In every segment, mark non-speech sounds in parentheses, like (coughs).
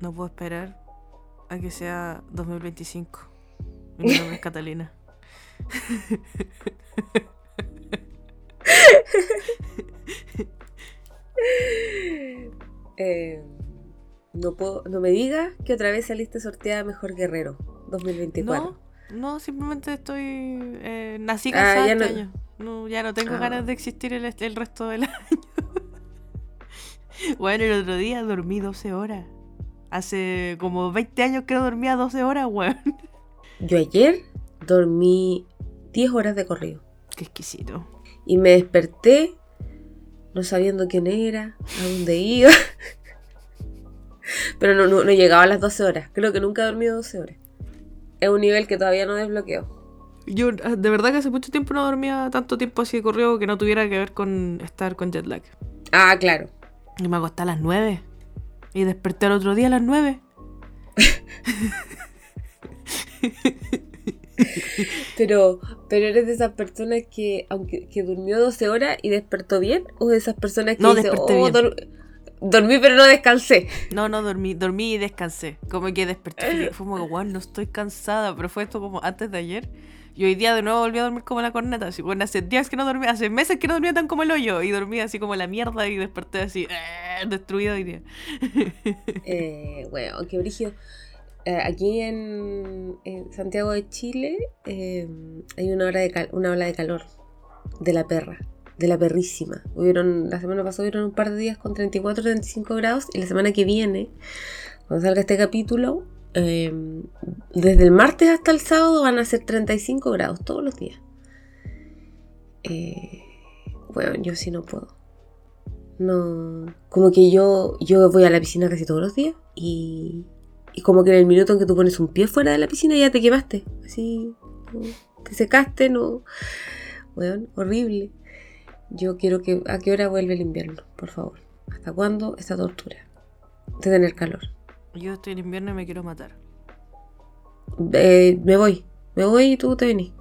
No puedo esperar a que sea 2025. Mi nombre es (laughs) Catalina. (laughs) Eh, no, puedo, no me digas que otra vez saliste sorteada Mejor Guerrero 2024. No, no, simplemente estoy. Eh, nací Ah, cansada ya este no- ya no tengo Ah. ganas de existir el, el resto del (laughs) año. bueno, el otro día dormí 12 horas. Hace como 20 años que no dormía 12 horas, weón. Yo ayer dormí 10 horas de corrido Qué exquisito. y me desperté no sabiendo quién era, a dónde iba. (laughs) Pero no, no, no llegaba a las 12 horas. Creo que nunca he dormido 12 horas. Es un nivel que todavía no desbloqueo. Yo ah, de verdad que hace mucho tiempo no dormía tanto tiempo así de corrido que no tuviera que ver con estar con jet lag. Ah, claro. Y me acosté a las 9. Y desperté al otro día a las 9. Pero, pero eres de esas personas que, aunque que durmió 12 horas y despertó bien, o de esas personas que No, dicen, "Oh, bien". dor- dormí pero no descansé. No, no, dormí, dormí y descansé. Como que desperté. Fue como, wow, no estoy cansada. Pero fue esto como antes de ayer. Y hoy día de nuevo volví a dormir como la corneta. Bueno, hace días que no dormía, hace meses que no dormía tan como el hoyo. Y dormía así como la mierda y desperté así, eh, destruido hoy día. (laughs) Eh, bueno, qué brígido. Eh, aquí en, Santiago de Chile eh, hay una, hora de una ola de calor de la perra, de la perrísima. Hubieron, la semana pasada hubieron un par de días con 34, 35 grados y la semana que viene, cuando salga este capítulo, eh, desde el martes hasta el sábado van a ser 35 grados todos los días. Eh, bueno, yo sí no puedo. No, como que yo, yo voy a la piscina casi todos los días y, y como que en el minuto en que tú pones un pie fuera de la piscina ya te quemaste. Así, te secaste, no. Bueno, horrible. Yo quiero que. ¿A qué hora vuelve el invierno? Por favor. ¿Hasta cuándo esta tortura? De tener calor. Yo estoy en invierno y me quiero matar. Eh, me voy. Me voy y tú te venís.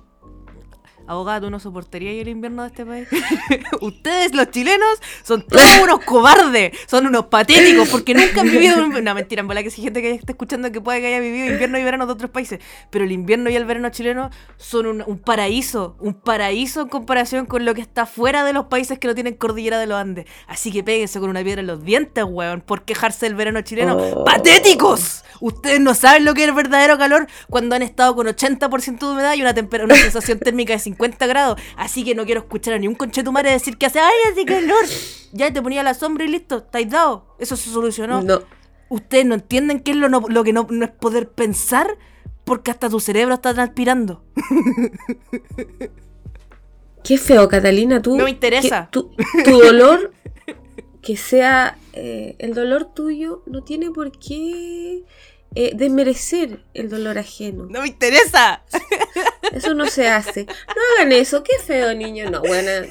Abogada, ¿tú no soportarías el invierno de este país? (laughs) Ustedes, los chilenos, son (laughs) todos unos cobardes, son unos patéticos, porque nunca han vivido... un- (laughs) No, mentira, en bola que si gente que está escuchando que puede que haya vivido invierno y verano de otros países, pero el invierno y el verano chileno son un, un paraíso, un paraíso en comparación con lo que está fuera de los países que no tienen cordillera de los Andes. Así que péguense con una piedra en los dientes, weón, por quejarse del verano chileno. Oh. ¡Patéticos! Ustedes no saben lo que es el verdadero calor cuando han estado con 80% de humedad y una, tempera- una sensación térmica de 50 grados. Así que no quiero escuchar a ni un conchetumare decir que hace ¡ay, hace calor! Ya te ponía la sombra y listo, estáis dado. Eso se solucionó. No. Ustedes no entienden qué es lo, no- lo que no, no es poder pensar porque hasta tu cerebro está transpirando. (laughs) Qué feo, Catalina. Tú, No me interesa. que tu, tu dolor, que sea eh, el dolor tuyo, no tiene por qué eh, desmerecer el dolor ajeno. ¡No me interesa! Eso no se hace. No hagan eso. Qué feo, niño. No, buena.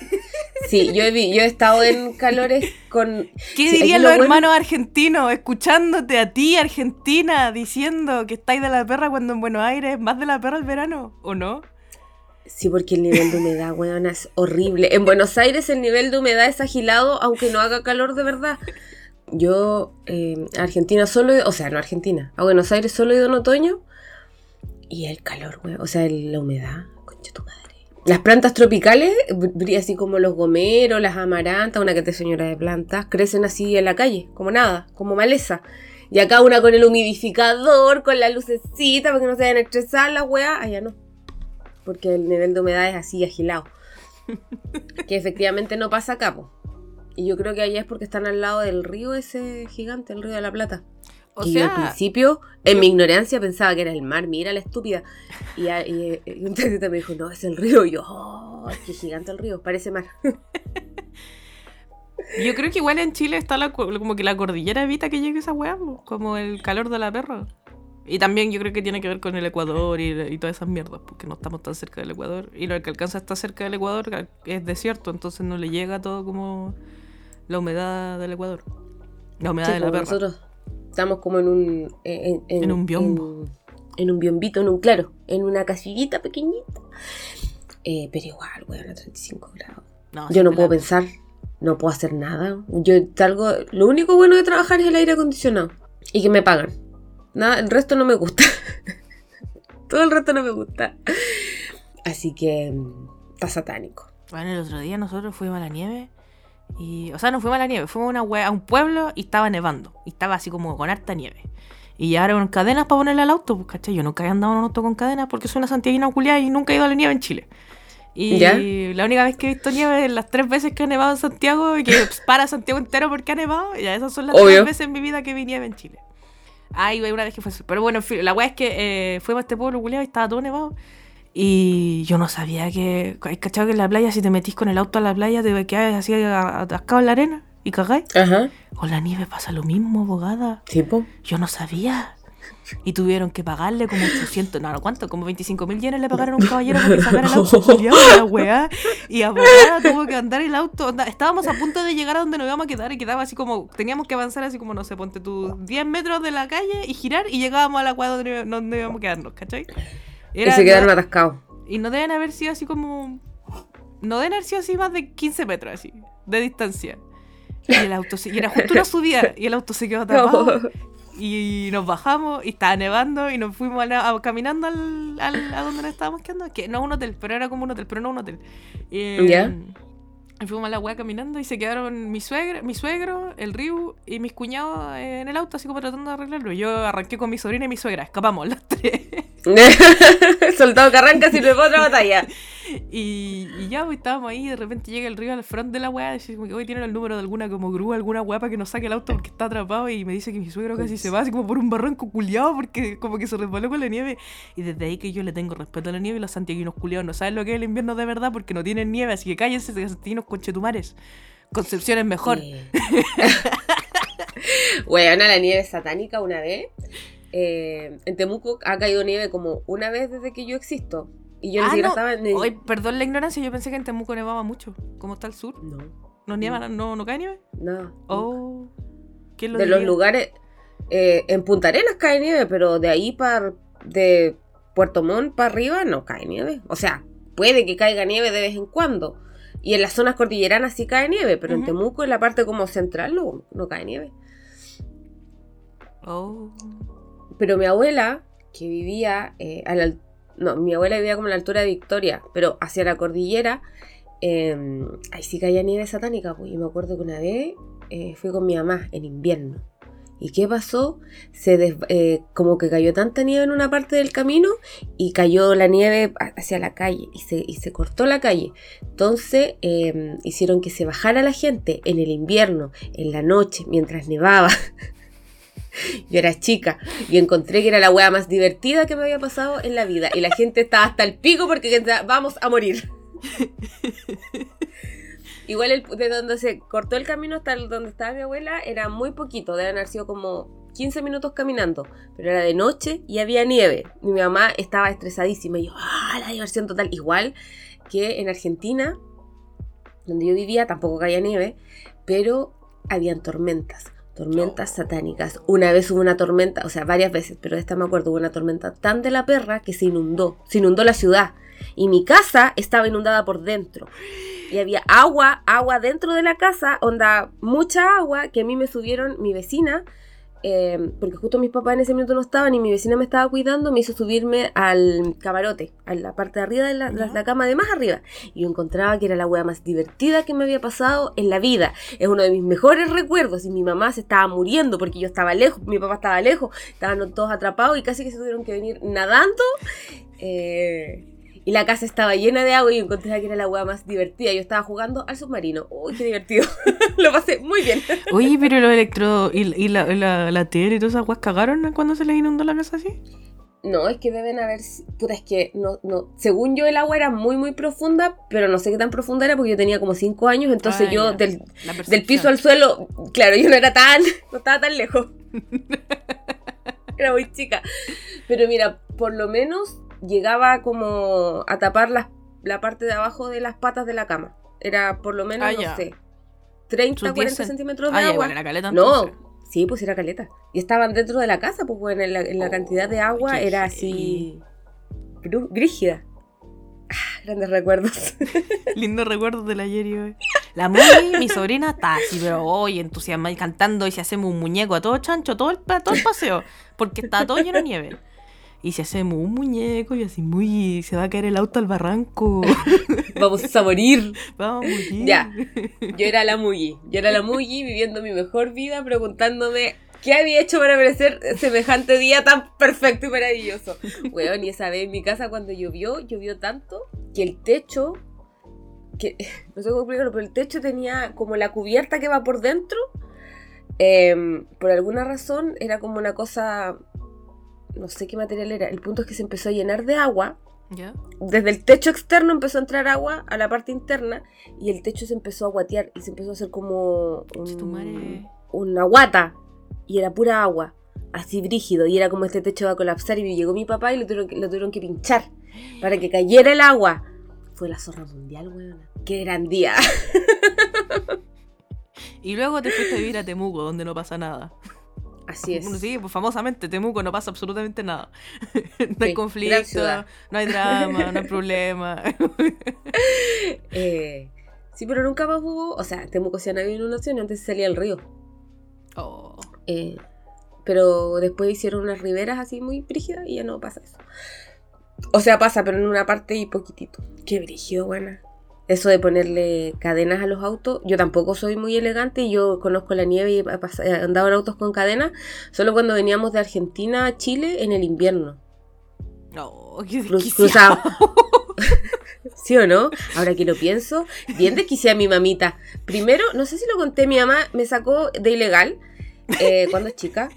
Sí, yo he, vi- yo he estado en calores con. ¿Qué Sí, dirían los bueno- hermanos argentinos escuchándote a ti, Argentina, diciendo que estáis de la perra cuando en Buenos Aires es más de la perra el verano? ¿O no? Sí, porque el nivel de humedad, weona, es horrible. En Buenos Aires el nivel de humedad es agilado, aunque no haga calor de verdad. Yo, eh, a Argentina solo, he- o sea, no Argentina, a Buenos Aires solo he ido en otoño. Y el calor, weón, o sea, el- la humedad, concha tu madre. Las plantas tropicales, así como los gomeros, las amarantas, una que te señora de plantas, crecen así en la calle, como nada, como maleza. Y acá una con el humidificador, con la lucecita, para que no se vayan a estresar las weas, allá no porque el nivel de humedad es así agilado. (laughs) que efectivamente no pasa acá, po. Y yo creo que allá es porque están al lado del río ese gigante, el río de la Plata. O y yo al sea, principio, en mi ignorancia, pensaba que era el mar, mira la estúpida. Y, a- y- y un taxista me dijo, no, es el río. Y yo, oh, qué gigante el río, parece mar. (laughs) yo creo que igual en Chile está la, como que la cordillera evita que llegue esa weá, como el calor de la perra. Y también yo creo que tiene que ver con el Ecuador y, y todas esas mierdas, porque no estamos tan cerca del Ecuador. Y lo que alcanza está cerca del Ecuador es desierto, entonces no le llega todo como la humedad del Ecuador. La humedad Sí, de la perra. nosotros estamos como en un... En, En un biombo. En, en un biombito, en un claro, en una casillita pequeñita. Eh, pero igual, weón, a 35 grados. No, Yo no puedo la- pensar, no puedo hacer nada. Yo salgo, lo único bueno de trabajar es el aire acondicionado. y que me pagan. Nada, el resto no me gusta. (laughs) Todo el resto no me gusta. Así que mm, está satánico. Bueno, el otro día nosotros fuimos a la nieve. Y, o sea, no fuimos a la nieve, fuimos a, una a un pueblo y estaba nevando. Y estaba así como con harta nieve. Y llevaron cadenas para ponerle al auto, pues, ¿cachai? Yo nunca he andado en un auto con cadenas porque soy una santiaguina culiada y nunca he ido a la nieve en Chile. Y ¿Ya? la única vez que he visto nieve es las tres veces que ha nevado en Santiago y que (laughs) para Santiago entero porque ha nevado. Ya esas son las Obvio. tres veces en mi vida que vi nieve en Chile. Ah, y una vez que fue eso. Pero bueno, en fin, la weá es que eh, fuimos a este pueblo culiado y estaba todo nevado. Y yo no sabía que. ¿Hay cachado que en la playa, si te metís con el auto a la playa, te quedas así atascado en la arena y cagáis? Ajá. Con la nieve pasa lo mismo, abogada. Tipo. Yo no sabía. Y tuvieron que pagarle como 800, no, no, ¿cuánto? Como 25 mil yenes le pagaron a un caballero para que sacara el auto (laughs) la weá. Y abogada tuvo que andar el auto. estábamos a punto de llegar a donde nos íbamos a quedar y quedaba así como, teníamos que avanzar así como, no sé, ponte tú 10 metros de la calle y girar y llegábamos a la weá donde, donde íbamos a quedarnos, ¿cachai? Y Era- se quedaron atascados. y no deben haber sido así como. No deben haber sido así más de 15 metros así, de distancia. Y el auto se- y era justo una (laughs) subida y el auto se quedó atrapado. Y nos bajamos y estaba nevando y nos fuimos a caminando al, al- a donde nos estábamos quedando. Que no un hotel, pero era como un hotel, pero no un hotel. Y, ¿Ya? Y fuimos a la weá caminando y se quedaron mi suegra, mi suegro, el Ryu y mis cuñados en el auto, así como tratando de arreglarlo. Yo arranqué con mi sobrina y mi suegra, escapamos las tres. (laughs) Soldado que arranca sirve para otra batalla. (laughs) Y, y ya, pues estábamos ahí y de repente llega el río al front de la weá y dice como que hoy tienen el número de alguna como grúa, alguna weá para que nos saque el auto porque está atrapado y me dice que mi suegro casi se va así como por un barranco culiado porque como que se resbaló con la nieve. Y desde ahí que yo le tengo respeto a la nieve y los santiaguinos culiados no saben lo que es el invierno de verdad porque no tienen nieve, así que cállense santiaguinos conchetumares. Concepción es mejor. Sí. (laughs) A la nieve satánica una vez. eh, en Temuco ha caído nieve como una vez desde que yo existo. Y yo ni Ah, siquiera no. estaba en el- perdón la ignorancia, yo pensé que en Temuco nevaba mucho. ¿Cómo está el sur? No, ¿No nieva, no, no cae nieve? no. Oh. ¿Quién lo de los lugares. eh, en Punta Arenas cae nieve, pero de ahí para. de Puerto Montt para arriba no cae nieve. O sea, puede que caiga nieve de vez en cuando. Y en las zonas cordilleranas sí cae nieve, pero en. Temuco, en la parte como central, no, no cae nieve. Oh. Pero mi abuela, que vivía eh, a la al- No, mi abuela vivía como a la altura de Victoria, pero hacia la cordillera, eh, ahí sí caía nieve satánica. Pues, y me acuerdo que una vez eh, fui con mi mamá en invierno. ¿Y qué pasó? Se eh, como que cayó tanta nieve en una parte del camino y cayó la nieve hacia la calle y se, y se cortó la calle. Entonces eh, hicieron que se bajara la gente en el invierno, en la noche, mientras nevaba. (laughs) (laughs) Yo era chica y encontré que era la wea más divertida que me había pasado en la vida. Y la gente estaba hasta el pico porque vamos a morir. (laughs) Igual el, de donde se cortó el camino hasta donde estaba mi abuela era muy poquito, deben haber sido como 15 minutos caminando, pero era de noche y había nieve. Y mi mamá estaba estresadísima y yo, ¡ah, la diversión total! Igual que en Argentina, donde yo vivía, tampoco caía nieve, pero habían tormentas. Tormentas satánicas. Una vez hubo una tormenta, o sea, varias veces, pero esta me acuerdo, hubo una tormenta tan de la perra que se inundó. Se inundó la ciudad. Y mi casa estaba inundada por dentro. Y había agua, agua dentro de la casa, onda, mucha agua que a mí me subieron mi vecina, eh, porque justo mis papás en ese minuto no estaban y mi vecina me estaba cuidando, me hizo subirme al camarote, a la parte de arriba de la, cama de más arriba. Y yo encontraba que era la wea más divertida que me había pasado en la vida. Es uno de mis mejores recuerdos. Y mi mamá se estaba muriendo porque yo estaba lejos, mi papá estaba lejos, estaban todos atrapados y casi que se tuvieron que venir nadando. Eh, y la casa estaba llena de agua y yo encontré que era la wea más divertida. Yo estaba jugando al submarino. Uy, qué divertido. (laughs) Lo pasé muy bien. Oye, pero los electro y, y la, la, la tele y todas esas weas cagaron cuando se les inundó la casa así. No, es que deben haber. Puta, es que no, no. Según yo, el agua era muy, muy profunda, pero no sé qué tan profunda era porque yo tenía como 5 años. Entonces Ah, yo, del, La del piso al suelo, claro, yo no era tan. (laughs) No estaba tan lejos. (laughs) Era muy chica. Pero mira, por lo menos llegaba como a tapar las- la parte de abajo de las patas de la cama. Era por lo menos, Ah, no ya. sé, 30, Sus 40 10 cent- centímetros de Ah, ya, agua. era caleta No, sí, pues era caleta. Y estaban dentro de la casa, pues bueno, en la, en la cantidad de agua era así grígida. Ah, grandes recuerdos. (laughs) Lindo recuerdo del ayer y hoy. La (laughs) Muy, mi sobrina, está así, pero hoy entusiasmada y cantando y si hacemos un muñeco a todo chancho, todo el, todo el paseo, porque está todo lleno de nieve. Y si hacemos un muñeco y así muy, se va a caer el auto al barranco. (laughs) Vamos a morir. (laughs) Vamos a morir. Ya. Yo era la Mugi. Yo era la Mugi viviendo mi mejor vida, preguntándome qué había hecho para merecer semejante día tan perfecto y maravilloso. Weón, y esa vez en mi casa cuando llovió, llovió tanto que el techo, que (laughs) no sé cómo explicarlo, pero el techo tenía como la cubierta que va por dentro. em, por alguna razón era como una cosa, no sé qué material era. El punto es que se empezó a llenar de agua ¿Ya? desde el techo externo empezó a entrar agua a la parte interna y el techo se empezó a guatear y se empezó a hacer como un- una guata y era pura agua, así brígido y era como este techo va a colapsar y llegó mi papá y lo tuvieron, que- lo tuvieron que pinchar para que cayera el agua. Fue la zorra mundial, weón. Qué gran día. (laughs) Y luego te fuiste a vivir a Temuco, donde no pasa nada. Así es. Bueno, sí, pues famosamente, Temuco no pasa absolutamente nada. (laughs) no hay conflicto, no hay drama, no hay (laughs) problema. (laughs) Eh, sí, pero nunca más hubo, o sea, Temuco sí han habido inundaciones, antes se salía el río. Oh. Eh, pero después hicieron unas riberas así muy brígidas y ya no pasa eso. O sea, pasa, pero en una parte y poquitito. Qué brígido, buena. Eso de ponerle cadenas a los autos, yo tampoco soy muy elegante y yo conozco la nieve y he andado en autos con cadenas solo cuando veníamos de Argentina a Chile en el invierno. No, qué Cruz- cruzado. (laughs) ¿Sí o no? Ahora que lo pienso, bien desquiciada mi mamita. Primero, no sé si lo conté, mi mamá me sacó de ilegal eh, cuando chica.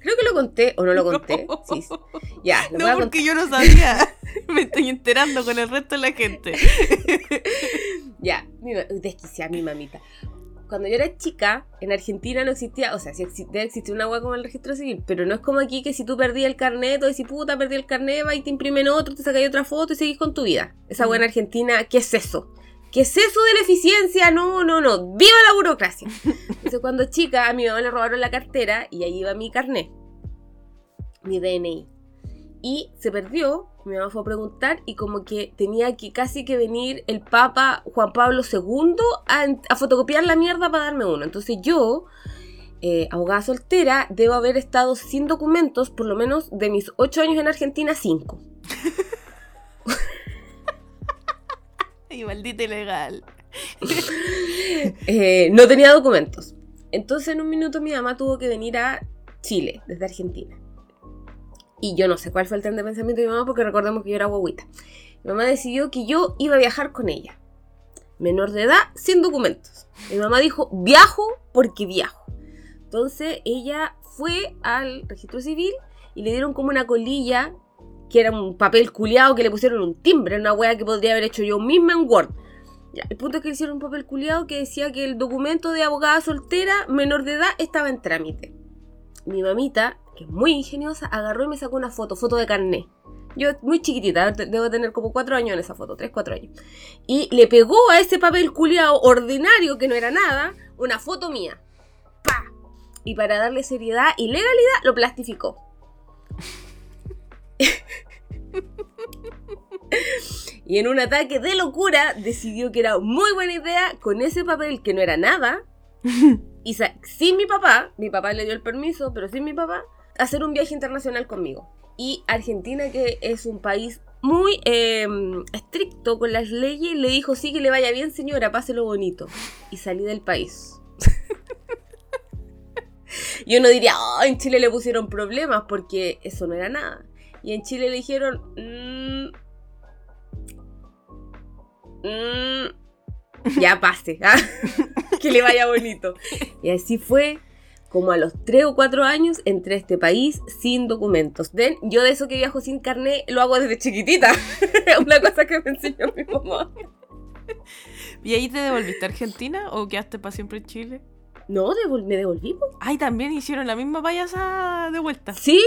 Creo que lo conté o no lo (laughs) conté. Sí, sí. Ya, lo a No, porque yo no sabía. (laughs) Me estoy enterando con el resto de la gente. (laughs) Ya, mi ma- desquiciada mi mamita. Cuando yo era chica, en Argentina no existía, o sea, sí exi- debe existir una hueá como el registro civil, pero no es como aquí que si tú perdí el carnet, o decís, puta, perdí el carnet, va y te imprimen otro, te sacáis otra foto y seguís con tu vida. Esa hueá en Argentina, ¿qué es eso? ¿Qué es eso de la eficiencia? No, no, no. ¡Viva la burocracia! Entonces, cuando chica, a mi mamá le robaron la cartera y ahí iba mi carnet, mi DNI. Y se perdió, mi mamá fue a preguntar y como que tenía que casi que venir el Papa Juan Pablo II a, a fotocopiar la mierda para darme uno. Entonces yo, eh, abogada soltera, debo haber estado sin documentos por lo menos de mis 8 años en Argentina, 5. Y maldita ilegal. (laughs) Eh, no tenía documentos. Entonces en un minuto mi mamá tuvo que venir a Chile, desde Argentina. Y yo no sé cuál fue el tren de pensamiento de mi mamá porque recordemos que yo era guaguita. Mi mamá decidió que yo iba a viajar con ella. Menor de edad, sin documentos. Mi mamá dijo, viajo porque viajo. Entonces ella fue al registro civil y le dieron como una colilla que era un papel culiado que le pusieron un timbre, una wea que podría haber hecho yo misma en Word. Ya, el punto es que hicieron un papel culiado que decía que el documento de abogada soltera menor de edad estaba en trámite. Mi mamita, que es muy ingeniosa, agarró y me sacó una foto, foto de carné. Yo muy chiquitita, de- debo tener como 4 años en esa foto, 3, 4 años. Y le pegó a ese papel culiado ordinario, que no era nada, una foto mía. ¡Pa! Y para darle seriedad y legalidad, lo plastificó. (laughs) Y en un ataque de locura decidió que era muy buena idea con ese papel que no era nada (laughs) y sin mi papá, mi papá le dio el permiso, pero sin mi papá, hacer un viaje internacional conmigo. Y Argentina, que es un país muy eh, estricto con las leyes, le dijo, sí que le vaya bien señora, páselo bonito. Y salí del país. (laughs) y uno diría, "Ah, en Chile le pusieron problemas porque eso no era nada. Y en Chile le dijeron, "Mm, mm, ya pase, (laughs) ¿ah? que le vaya bonito. Y así fue como a los 3 o 4 años entré a este país sin documentos. ¿Ven? Yo de eso que viajo sin carnet lo hago desde chiquitita. Es (laughs) una cosa que me enseñó mi mamá. ¿Y ahí te devolviste a Argentina o quedaste para siempre en Chile? No, devol- me devolví. po. Ay, también hicieron la misma payasa de vuelta. ¿Sí?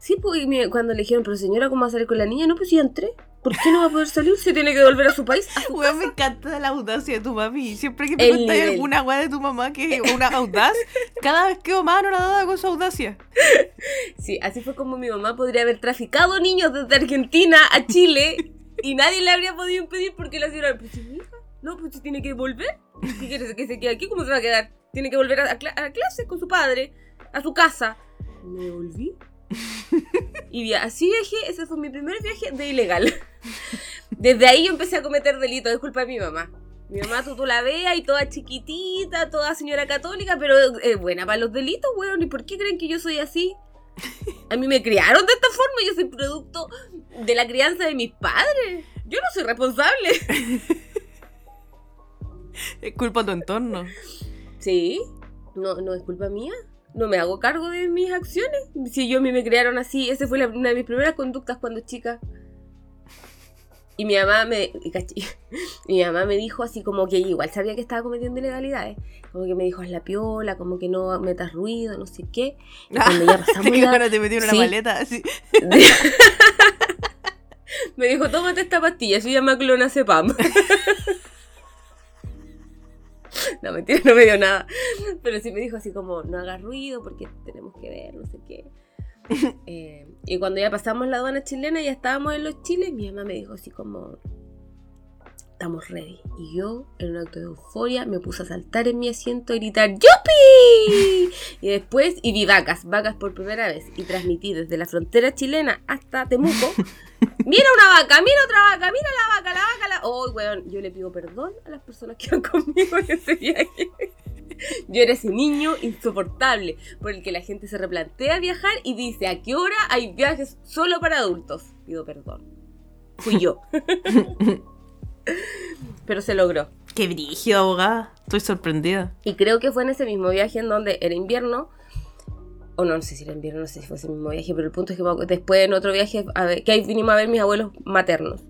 Sí, pues cuando le dijeron, pero señora, ¿cómo va a salir con la niña? No, pues ya entré. ¿Por qué no va a poder salir? Se tiene que volver a su país. A su Weón, me encanta la audacia de tu mami. Siempre que me contáis alguna weá de tu mamá que es una (laughs) audaz, cada vez quedo más anonadada con su audacia. Sí, así fue como mi mamá podría haber traficado niños desde Argentina a Chile (laughs) y nadie le habría podido impedir porque la señora, pues sí, hija, No, pues se tiene que volver. ¿Qué quieres que se quede aquí? ¿Cómo se va a quedar? Tiene que volver a, cla- a clases con su padre, a su casa. Me volví. (laughs) Y así viajé, ese fue mi primer viaje de ilegal. (laughs) Desde ahí yo empecé a cometer delitos, es culpa de mi mamá. Mi mamá, tú, tú la veas y toda chiquitita, toda señora católica, pero es buena para los delitos, weón. ¿Y por qué creen que yo soy así? A mí me criaron de esta forma, yo soy producto de la crianza de mis padres. Yo no soy responsable. (laughs) Es culpa de tu entorno. Sí, no, no es culpa mía. No me hago cargo de mis acciones. Si yo a mí me criaron así, esa fue la- una de mis primeras conductas cuando chica. Y mi mamá me. (laughs) mi mamá me dijo así como que igual sabía que estaba cometiendo ilegalidades. Como que me dijo, haz la piola, como que no metas ruido, no sé qué. Y (laughs) cuando ya pasamos Te la- una Sí. maleta así. (laughs) me dijo, tómate esta pastilla, se llama clonazepam. (laughs) no, mentira, no me dio nada. Pero sí me dijo así como, no hagas ruido porque tenemos que ver, no sé qué. (laughs) Eh, y cuando ya pasamos la aduana chilena y ya estábamos en los chiles, mi mamá me dijo así como, estamos ready. Y yo, en un acto de euforia, me puse a saltar en mi asiento y gritar ¡Yupi! Y después, y vi vacas, vacas por primera vez. Y transmití desde la frontera chilena hasta Temuco. (laughs) Mira una vaca, mira otra vaca, mira la vaca, la vaca, la... Oh, weón, yo le pido perdón a las personas que van conmigo en ese viaje. (laughs) Yo era ese niño insoportable por el que la gente se replantea viajar y dice a qué hora hay viajes solo para adultos. Pido perdón. Fui yo. (laughs) Pero se logró. Qué brígido, abogada. Estoy sorprendida. Y creo que fue en ese mismo viaje en donde era invierno. O no, no sé si era invierno, no sé si fue ese mismo viaje, pero el punto es que después en otro viaje, a ver, que ahí vinimos a ver mis abuelos maternos.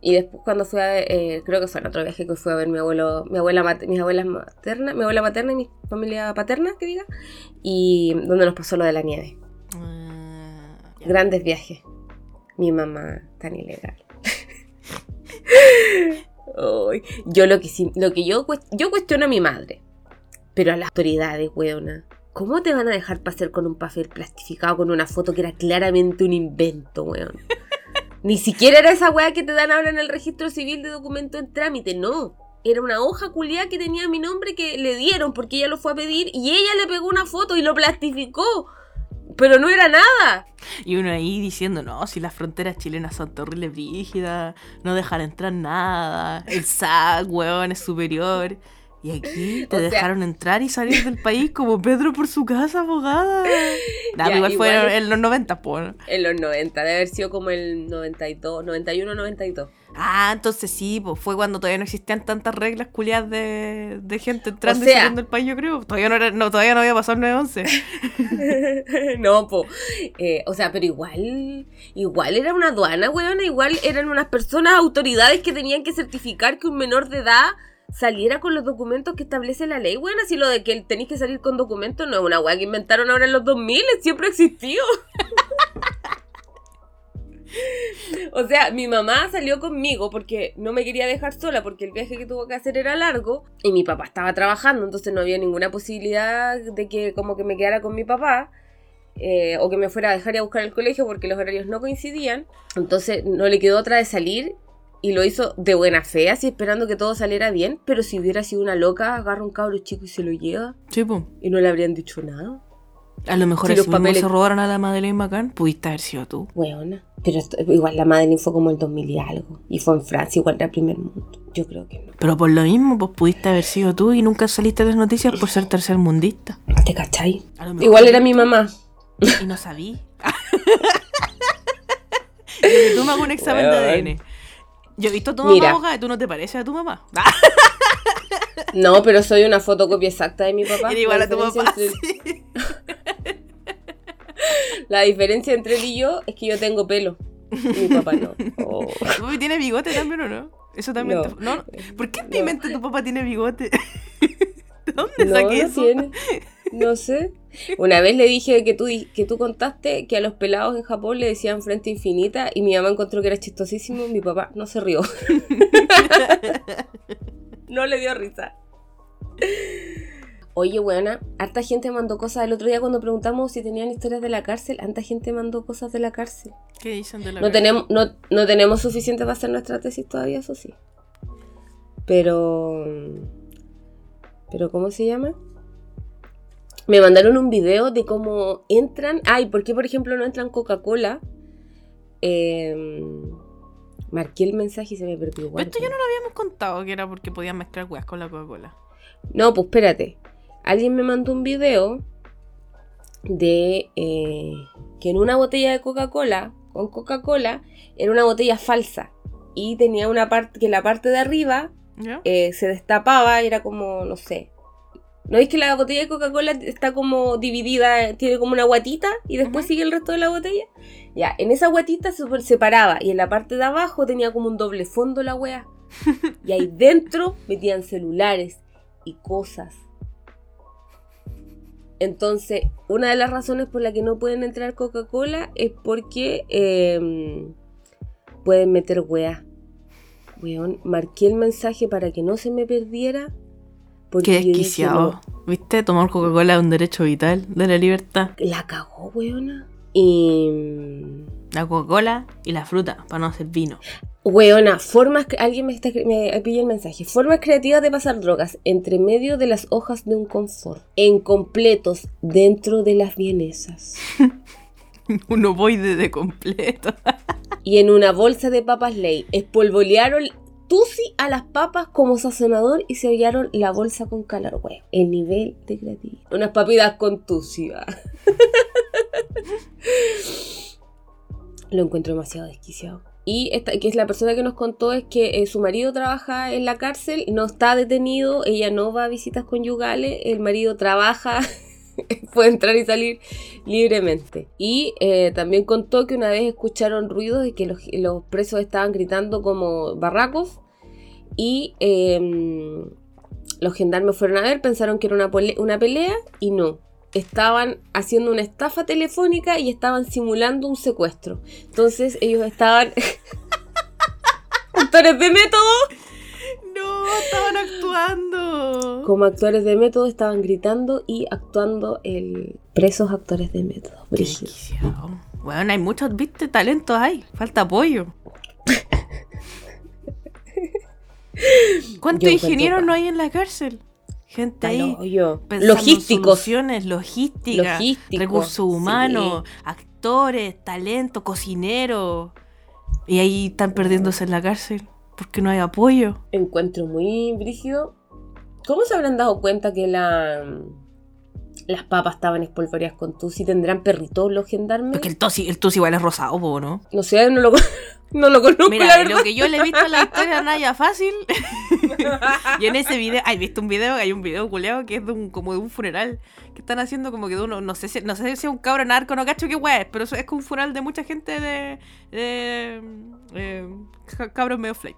Y después cuando fui a, eh, creo que fue en otro viaje que fui a ver mi abuelo, mi abuela, mis abuelas maternas, mi abuela materna y mi familia paterna, que diga, y donde nos pasó lo de la nieve. Ah. Grandes viajes. Mi mamá tan ilegal. (laughs) Ay, yo lo que sí- lo que yo yo cuestiono a mi madre, pero a las autoridades, weona. ¿Cómo te van a dejar pasar con un papel plastificado con una foto que era claramente un invento, weón? (laughs) Ni siquiera era esa weá que te dan ahora en el registro civil de documento en trámite, no. Era una hoja culiada que tenía mi nombre que le dieron porque ella lo fue a pedir y ella le pegó una foto y lo plastificó. Pero no era nada. Y uno ahí diciendo, no, si las fronteras chilenas son terribles rígidas, no dejar entrar nada, el SAC, weón, es superior. Y aquí (laughs) te O sea- dejaron entrar y salir del país como Pedro por su casa, abogada. (laughs) Nah, Ya, pero igual, fue en los 90, pues. En los 90, debe haber sido como el 92, 91, 92. Ah, entonces sí, pues fue cuando todavía no existían tantas reglas culiadas de, de gente entrando O sea- y saliendo del país, yo creo. Todavía no, era, no, todavía no había pasado el 911. (laughs) no, po. Eh, o sea, pero igual, igual era una aduana, weón. Igual eran unas personas, autoridades que tenían que certificar que un menor de edad saliera con los documentos que establece la ley, weón. Así lo de que tenéis que salir con documentos no es una weá que inventaron ahora en los 2000, siempre existió. (laughs) O sea, mi mamá salió conmigo porque no me quería dejar sola porque el viaje que tuvo que hacer era largo y mi papá estaba trabajando, entonces no había ninguna posibilidad de que como que me quedara con mi papá eh, o que me fuera a dejar y a buscar al colegio porque los horarios no coincidían. Entonces no le quedó otra de salir y lo hizo de buena fe, así esperando que todo saliera bien, pero si hubiera sido una loca, agarra un cabro chico y se lo lleva Sí, pues. y no le habrían dicho nada. A lo mejor así los papeles- se robaron a la Madeleine McCann. Pudiste haber sido tú. Weona. Pero esto- igual la Madeline fue como el 2000 y algo. Y fue en Francia, igual era primer mundo. Yo creo que no. Pero por lo mismo, pues pudiste haber sido tú y nunca saliste de las noticias por ser tercermundista. ¿Te cachai? Igual era mi mamá. Y no sabí. (laughs) y tú me hagas un examen de. ADN. Yo he visto a tu mamá Mira. abogada y tú no te pareces a tu mamá. (laughs) No, pero soy una fotocopia exacta de mi papá. Era igual a tu papá. entre- sí. (laughs) La diferencia entre él y yo es que yo tengo pelo. Mi papá no. Oh. ¿Tu papi tiene bigote también o no? Eso también No. te- ¿no? ¿Por qué en mi No. mente tu papá tiene bigote? (laughs) ¿De dónde No, saqué eso? tiene. No sé. Una vez le dije que tú, que tú contaste que a los pelados en Japón le decían frente infinita y mi mamá encontró que era chistosísimo. Mi papá no se rió. (laughs) no le dio risa. Oye, buena, harta gente mandó cosas. El otro día cuando preguntamos si tenían historias de la cárcel, harta gente mandó cosas de la cárcel. ¿Qué dicen de la No cárcel? tenemos, no, no tenemos suficiente para hacer nuestra tesis todavía, eso sí. Pero. ¿Pero cómo se llama? Me mandaron un video de cómo entran. Ay, ¿por qué, por ejemplo, no entran Coca-Cola? Eh, marqué el mensaje y se me perdió. Pero esto ya no lo habíamos contado, que era porque podían mezclar weas con la Coca-Cola. No, pues espérate. Alguien me mandó un video de eh, que en una botella de Coca-Cola, con Coca-Cola, era una botella falsa. Y tenía una parte, que la parte de arriba eh, se destapaba, era como, no sé. ¿No veis que la botella de Coca-Cola está como dividida, tiene como una guatita y después sigue el resto de la botella? Ya, en esa guatita se separaba y en la parte de abajo tenía como un doble fondo la wea. (laughs) Y ahí dentro metían celulares y cosas. Entonces, una de las razones por la que no pueden entrar Coca-Cola es porque eh, pueden meter weá. Weón, marqué el mensaje para que no se me perdiera. Porque Qué dije, desquiciado. ¿Viste? Tomar Coca-Cola es un derecho vital de la libertad. "No, la cagó, weona. Y. La Coca-Cola y la fruta, para no hacer vino. Weona, formas. Alguien me, está, me pilló el mensaje. Formas creativas de pasar drogas entre medio de las hojas de un confort. En completos dentro de las vienesas. (laughs) Un ovoide de completo. (laughs) y en una bolsa de papas ley. Espolvorearon tusi a las papas como sazonador y se hollaron la bolsa con calor huevo. El nivel de creatividad. Unas papitas con tusi. (laughs) Lo encuentro demasiado desquiciado. Y esta, que es la persona que nos contó es que eh, su marido trabaja en la cárcel, no está detenido, ella no va a visitas conyugales, el marido trabaja, (laughs) (laughs) puede entrar y salir libremente. Y eh, también contó que una vez escucharon ruidos de que los, presos estaban gritando como barracos y eh, los gendarmes fueron a ver, pensaron que era una, una pelea y no. Estaban haciendo una estafa telefónica y estaban simulando un secuestro. Entonces ellos estaban... (laughs) actores de método. No, estaban actuando. Como actores de método estaban gritando y actuando el presos actores de método. Brígido. Bueno, hay muchos, viste, talentos hay. Falta apoyo. ¿Cuántos ingenieros no hay en la cárcel? Gente ahí. Logísticos. soluciones, logística, recursos sí. humanos, actores, talento, cocineros. Y ahí están perdiéndose en la cárcel porque no hay apoyo. encuentro muy brígido. ¿Cómo se habrán dado cuenta que la, las papas estaban espolvoreadas con tusi? ¿Tendrán perritos los gendarmes? Porque el tosi, el igual es rosado, ¿no? No sé, no lo, (laughs) no lo conozco, la Mira, verdad. lo que yo le he visto en la historia a Naya fácil. (laughs) y en ese video, ¿hay visto un video? Hay un video culeado que es de un, como de un funeral. Que están haciendo como que de uno, no sé si, no sé si es un cabro narco, no cacho qué weá pero es como un funeral de mucha gente de. de eh, ca- cabros medio flight.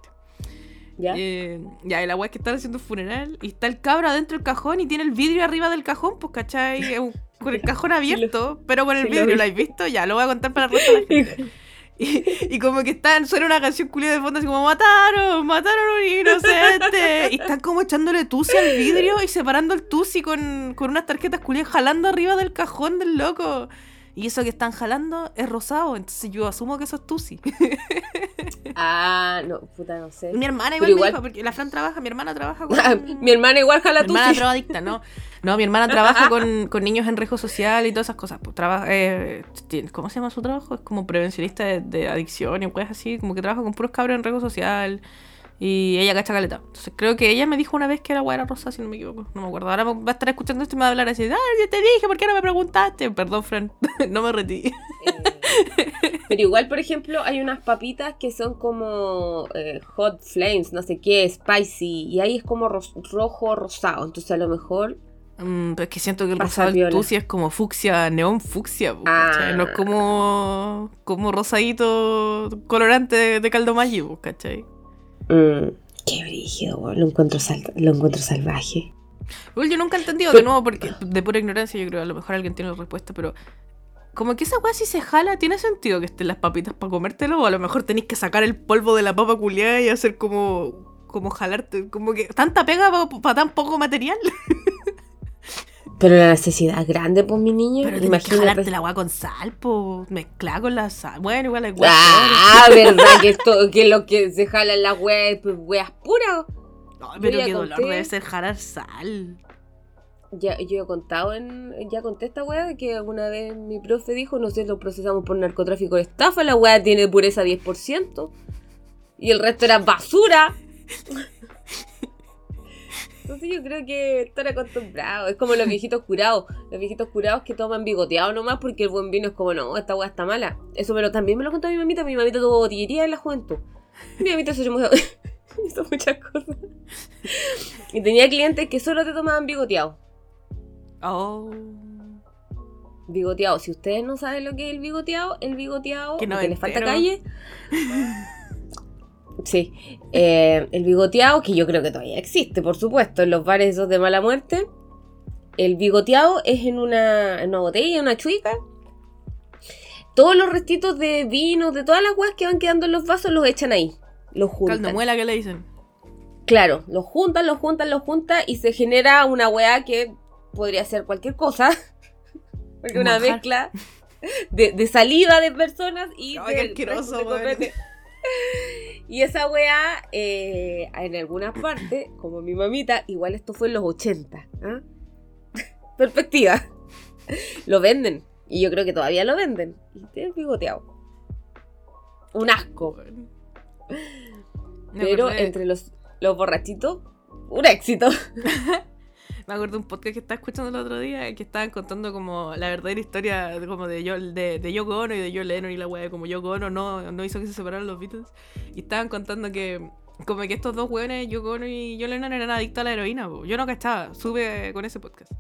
¿Ya? Eh, ya, la weá es que están haciendo un funeral y está el cabro adentro del cajón y tiene el vidrio arriba del cajón, pues, ¿cachai? Con el cajón (laughs) abierto, pero con el lo vidrio, vi. ¿lo habéis visto? Ya, lo voy a contar para el resto de la gente. (laughs) Y, y como que están, suena una canción culia de fondo así como mataron, mataron a un inocente. Y están como echándole tusi al vidrio y separando el tusi con, con unas tarjetas culias jalando arriba del cajón del loco. Y eso que están jalando es rosado, entonces yo asumo que eso es tusi. (laughs) Ah, no, puta, no sé. Mi hermana igual, igual- me dijo, porque la Fran trabaja, mi hermana trabaja (laughs) con... Mi hermana igual jala Mi hermana tusi. drogadicta, ¿no? No, mi hermana trabaja con, (laughs) con niños en riesgo social y todas esas cosas. Pues, trabaja, eh, ¿Cómo se llama su trabajo? Es como prevencionista de, de adicción y cosas así. Como que trabaja con puros cabros en riesgo social. Y ella cacha caleta. Entonces creo que ella me dijo una vez que era guayra rosa, si no me equivoco. No me acuerdo. Ahora va a estar escuchando esto y me va a hablar así. Ah, ya te dije, ¿por qué no me preguntaste? Perdón, Fran. (laughs) no me retí. Eh, pero igual, por ejemplo, hay unas papitas que son como eh, hot flames, no sé qué, spicy, y ahí es como ros- rojo rosado. Entonces a lo mejor Mm, pero es que siento que el Pasa rosado del tusi es como fucsia, neón fucsia. Ah. No es como, como rosadito colorante de, de caldo Maggi, ¿cachai? Mm, qué brígido, weón. Lo encuentro, sal- lo encuentro salvaje. Igual yo nunca he entendido, Pero- de nuevo, porque de pura ignorancia yo creo que a lo mejor alguien tiene la respuesta, pero como que esa weá si se jala, ¿tiene sentido que estén las papitas para comértelo? O a lo mejor tenéis que sacar el polvo de la papa culiada y hacer como como jalarte, como que tanta pega para tan poco material. (laughs) Pero la necesidad es grande, pues, mi niño. Pero tienes que jalarte Imagínate. la weá con sal, po, mezclar con la sal. Bueno, igual hay weá Ah, (laughs) verdad que esto, que lo que se jala en las weas, pues weas puras. Yo pero qué dolor conté- debe ser jalar sal. Ya, yo he contado en. Ya conté esta weá de que alguna vez mi profe dijo, no sé, lo procesamos por narcotráfico de estafa, la weá tiene pureza 10%. Y el resto era basura. Entonces yo creo que estar acostumbrado. Es como los viejitos curados. Los viejitos curados que toman bigoteado nomás porque el buen vino es como, no, esta weá está mala. Eso me lo, también me lo contó mi mamita. Mi mamita tuvo botillería en la juventud. Mi mamita se hizo (laughs) hizo muchas cosas. Y tenía clientes que solo te tomaban bigoteado. Oh. Bigoteado. Si ustedes no saben lo que es el bigoteado, el bigoteado, Que no les falta calle. (laughs) Sí, eh, el bigoteado, que yo creo que todavía existe, por supuesto, en los bares esos de mala muerte. El bigoteado es en una, en una botella, una chuica. Todos los restitos de vino, de todas las weas que van quedando en los vasos, los echan ahí. Los juntan. Caldomuela que le dicen. Claro, los juntan, los juntan, los juntan y se genera una weá que podría ser cualquier cosa. (laughs) Porque Un una mezcla de, de saliva de personas y Ay, de qué asqueroso, de. Y esa weá, eh, en algunas partes, como mi mamita, igual esto fue en los 80. ¿ah? (laughs) Perspectiva. Lo venden. Y yo creo que todavía lo venden. Y te bigoteado. Un asco. Pero entre los, los borrachitos, un éxito. (laughs) Me acuerdo de un podcast que estaba escuchando el otro día que estaban contando como la verdadera historia como de, Yo- de, de Yoko y de John Lennon y la weá, como Yoko Ono no, no hizo que se separaran los Beatles. Y estaban contando que como que estos dos weones, Yoko Ono y John Lennon, eran adictos a la heroína. Yo no cachaba, sube con ese podcast.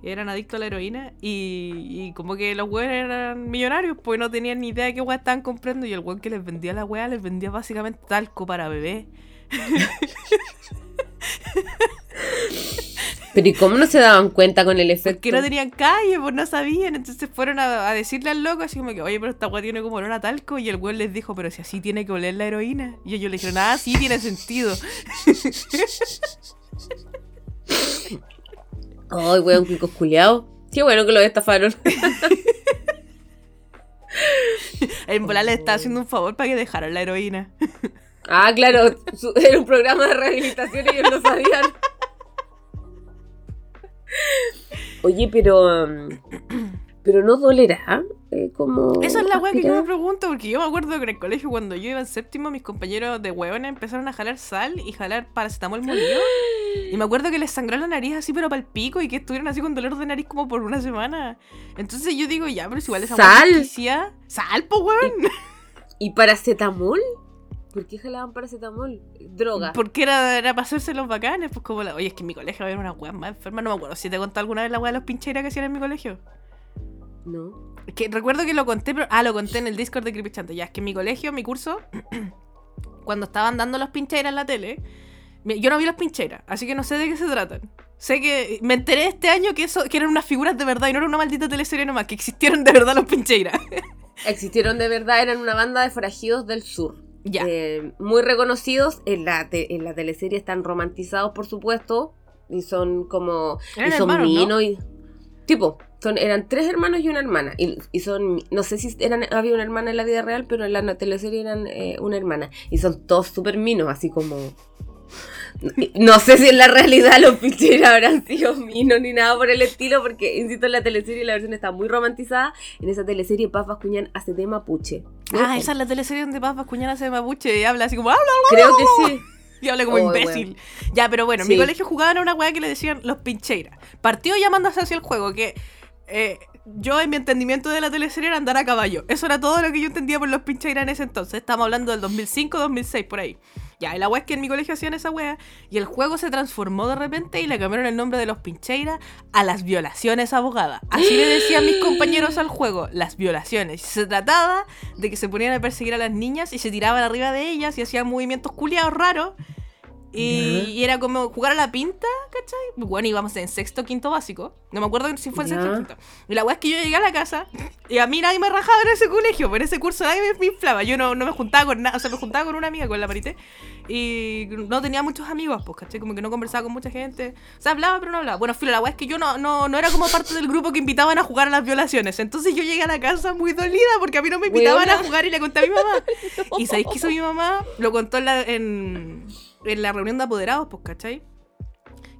Eran adictos a la heroína y, y como que los weones eran millonarios, pues no tenían ni idea de qué weá estaban comprando y el weón que les vendía la weá les vendía básicamente talco para bebé. (laughs) Pero ¿y cómo no se daban cuenta con el efecto? Porque no tenían calle, pues no sabían. Entonces fueron a, a decirle al loco así como que, oye, pero esta weá tiene como olor a talco. Y el weón les dijo, pero si así tiene que oler la heroína. Y ellos le dijeron, ah, sí, tiene sentido. (laughs) Ay, weón, cuicos culiados. Qué bueno que los estafaron. (laughs) En volar le estaba haciendo un favor para que dejaran la heroína. Ah, claro, (laughs) era un programa de rehabilitación y ellos lo sabían. Oye, pero. um, pero no dolerá. eh, como. Esa es la weá que yo me pregunto, porque yo me acuerdo que en el colegio cuando yo iba en séptimo, mis compañeros de hueones empezaron a jalar sal y jalar paracetamol molido. (gasps) Y me acuerdo que les sangró la nariz así, pero para el pico, y que estuvieron así con dolor de nariz como por una semana. Entonces yo digo, ya, pero si igual esa ¿Sal? Sal, po weón. ¿Y paracetamol? ¿Por qué jalaban paracetamol? Droga. Porque era, era para hacerse los bacanes, pues como la... Oye, es que en mi colegio había una weá más enferma, no me acuerdo si te conté alguna vez la weá de los pincheiras que hacían en mi colegio. No. Es que recuerdo que lo conté, pero. Ah, lo conté en el Discord de Creepy. Ya, es que en mi colegio, mi curso, (clears throat) cuando estaban dando los pincheras en la tele, yo no vi los pincheras, así que no sé de qué se tratan. Sé que me enteré este año que eso que eran unas figuras de verdad y no era una maldita teleserie nomás, que existieron de verdad los pincheiras. (laughs) Existieron de verdad, eran una banda de forajidos del sur. Eh, muy reconocidos. En la, te- en la teleserie están romantizados, por supuesto. Y son como. Eran y son hermanos, ¿no? minos y. Tipo, son, eran tres hermanos y una hermana. Y, y son. No sé si eran, había una hermana en la vida real, pero en la teleserie eran eh, una hermana. Y son todos súper minos, así como. No sé si en la realidad los pincheros habrán sido minos ni nada por el estilo, porque, insisto, en la teleserie la versión está muy romantizada. En esa teleserie, Paz Bascuñán hace de mapuche. Ah, esa es la teleserie donde Paz Bascuñán hace mapuche y habla así como habla, Creo que sí. y habla como Oh, imbécil. Ya, pero bueno, en mi colegio jugaban a una weá que le decían los pincheiras. Partió llamándose hacia el juego, que eh, yo en mi entendimiento de la teleserie era andar a caballo. Eso era todo lo que yo entendía por los pincheiras en ese entonces. Estamos hablando del 2005, 2006, por ahí. Ya, la weá es que en mi colegio hacían esa weá y el juego se transformó de repente y le cambiaron el nombre de los pincheiras a las violaciones abogadas. Así le decían mis compañeros al juego, las violaciones. Se trataba de que se ponían a perseguir a las niñas y se tiraban arriba de ellas y hacían movimientos culiados raros. Y, era como jugar a la pinta, ¿cachai? Bueno, íbamos en sexto quinto básico. No me acuerdo si fue en sexto o quinto. Y la weá es que yo llegué a la casa y a mí nadie me rajaba en ese colegio, en ese curso nadie me, me inflaba. Yo no, no me juntaba con nada, o sea, me juntaba con una amiga, con la Marité. Y no tenía muchos amigos, pues, ¿cachai? Como que no conversaba con mucha gente. O sea, hablaba, pero no hablaba. Bueno, filo, la weá es que yo no, no, no era como parte del grupo que invitaban a jugar a las violaciones. Entonces yo llegué a la casa muy dolida porque a mí no me invitaban Weona. a jugar y le conté a mi mamá. (laughs) ¿Y sabéis qué hizo mi mamá? Lo contó en, la- en, en la reunión de apoderados, pues, ¿cachai?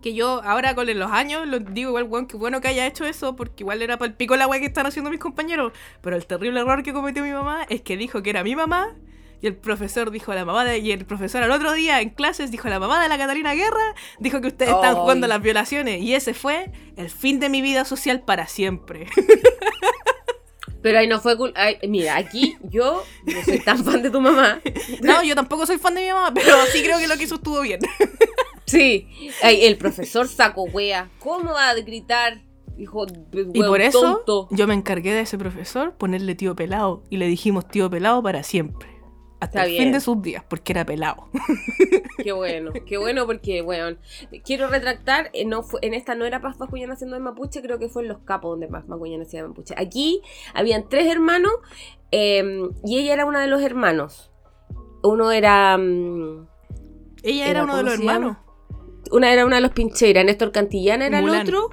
Que yo ahora con los años lo digo igual, weón, que bueno que haya hecho eso, porque igual era para el pico la weá que están haciendo mis compañeros. Pero el terrible error que cometió mi mamá es que dijo que era mi mamá y el profesor dijo a la mamá de, y el profesor al otro día en clases dijo a la mamá de la Catalina Guerra, dijo que ustedes están Ay. jugando las violaciones y ese fue el fin de mi vida social para siempre. (laughs) Pero ahí no fue cul- ay, Mira, aquí yo no soy tan fan de tu mamá. no, yo tampoco soy fan de mi mamá, pero sí creo que lo que hizo estuvo bien. Sí. Ay, el profesor saco wea. ¿Cómo va a gritar? Hijo de Y por eso tonto. yo me encargué de ese profesor ponerle tío pelado y le dijimos tío pelado para siempre. Hasta Está el fin de sus días, porque era pelado. (laughs) Qué bueno, qué bueno porque, weón, quiero retractar, eh, no fue, en esta no era Paz Bascuñán haciendo de mapuche, creo que fue en Los Capos donde Paz Bascuñán hacía de mapuche. Aquí habían tres hermanos eh, y ella era una de los hermanos. Uno era... mm, Ella Era, era uno de ¿cómo los hermanos. una era una de los pincheras, Néstor Cantillana era el otro.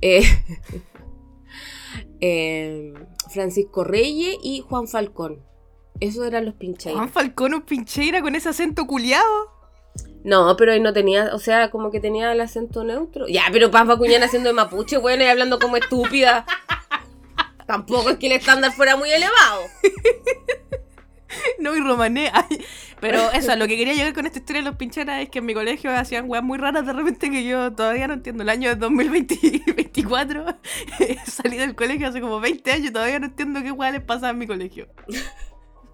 eh, (laughs) eh, Francisco Reyes y Juan Falcón. Esos eran los pincheras. Juan Falcón un pincheira con ese acento culiado. No, pero ahí no tenía, o sea, como que tenía el acento neutro. Ya, pero Paz Bacuñán haciendo de mapuche, bueno, y hablando como estúpida. (laughs) Tampoco es que el estándar fuera muy elevado. (laughs) No, y romané. Ay, Pero eso, lo que quería llegar con esta historia de los pincheras es que en mi colegio hacían weas muy raras de repente que yo todavía no entiendo. El año 2024 (laughs) salí del colegio hace como 20 años y todavía no entiendo qué weas les pasaba en mi colegio.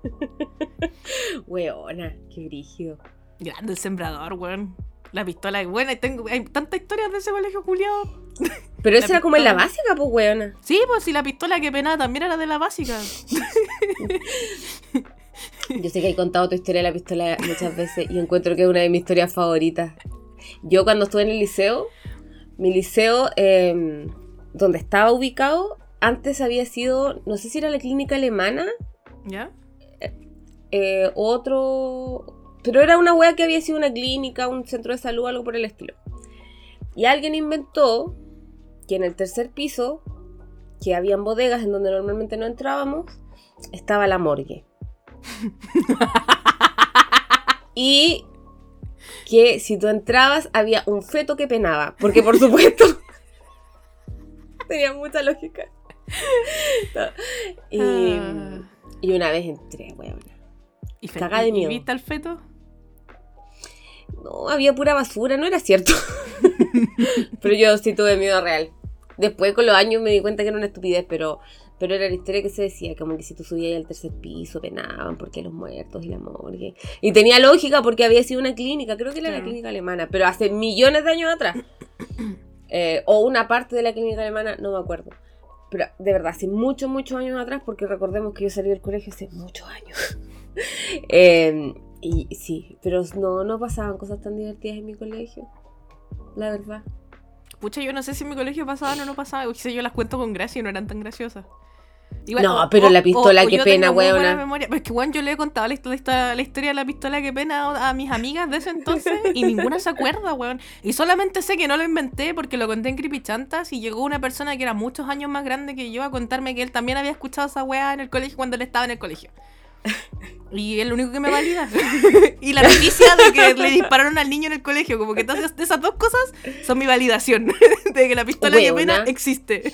(laughs) Weona, qué brígido. Grande el sembrador, weón. La pistola es buena tengo, hay tantas historias de ese colegio culiado. (laughs) Pero eso La era como en la básica, pues, weona. Sí, pues si la pistola que penaba también era de la básica. (laughs) Yo sé que he contado tu historia de la pistola muchas veces y encuentro que es una de mis historias favoritas. Yo cuando estuve en el liceo, mi liceo, eh, donde estaba ubicado, antes había sido, no sé si era la clínica alemana, ¿Ya? Eh, otro... Pero era una wea que había sido una clínica, un centro de salud, algo por el estilo. Y alguien inventó que en el tercer piso, que habían bodegas en donde normalmente no entrábamos, estaba la morgue. (laughs) y que si tú entrabas había un feto que penaba, porque por supuesto (laughs) tenía mucha lógica. (laughs) Y, Ah. y una vez entré, weona. ¿Y, de y miedo. viste al feto? No, había pura basura, no era cierto. (laughs) pero yo sí tuve miedo real. Después con los años me di cuenta que era una estupidez, pero, pero era la historia que se decía, como que si tú subías al tercer piso penaban porque los muertos y la morgue. Y tenía lógica porque había sido una clínica, creo que era la clínica alemana, pero hace millones de años atrás. (coughs) Eh, o una parte de la clínica alemana, no me acuerdo. Pero de verdad, hace muchos, muchos años atrás, porque recordemos que yo salí del colegio hace muchos años. (laughs) Eh, y sí, pero no, no pasaban cosas tan divertidas en mi colegio. La verdad. Pucha, yo no sé si en mi colegio pasaban o no pasaban. O quizá yo las cuento con gracia y no eran tan graciosas. No, pero la pistola, qué yo pena, memoria. Pero es que, weón, yo le he contado la, histo- la histo- la historia de la pistola que pena a, a mis amigas de ese entonces y ninguna se acuerda, weón. Y solamente sé que no lo inventé porque lo conté en Creepy Chantas y llegó una persona que era muchos años más grande que yo a contarme que él también había escuchado esa weá en el colegio cuando él estaba en el colegio. Y es lo único que me valida. (laughs) y la noticia de que le dispararon al niño en el colegio, como que todas esas dos cosas son mi validación (laughs) de que la pistola que pena existe.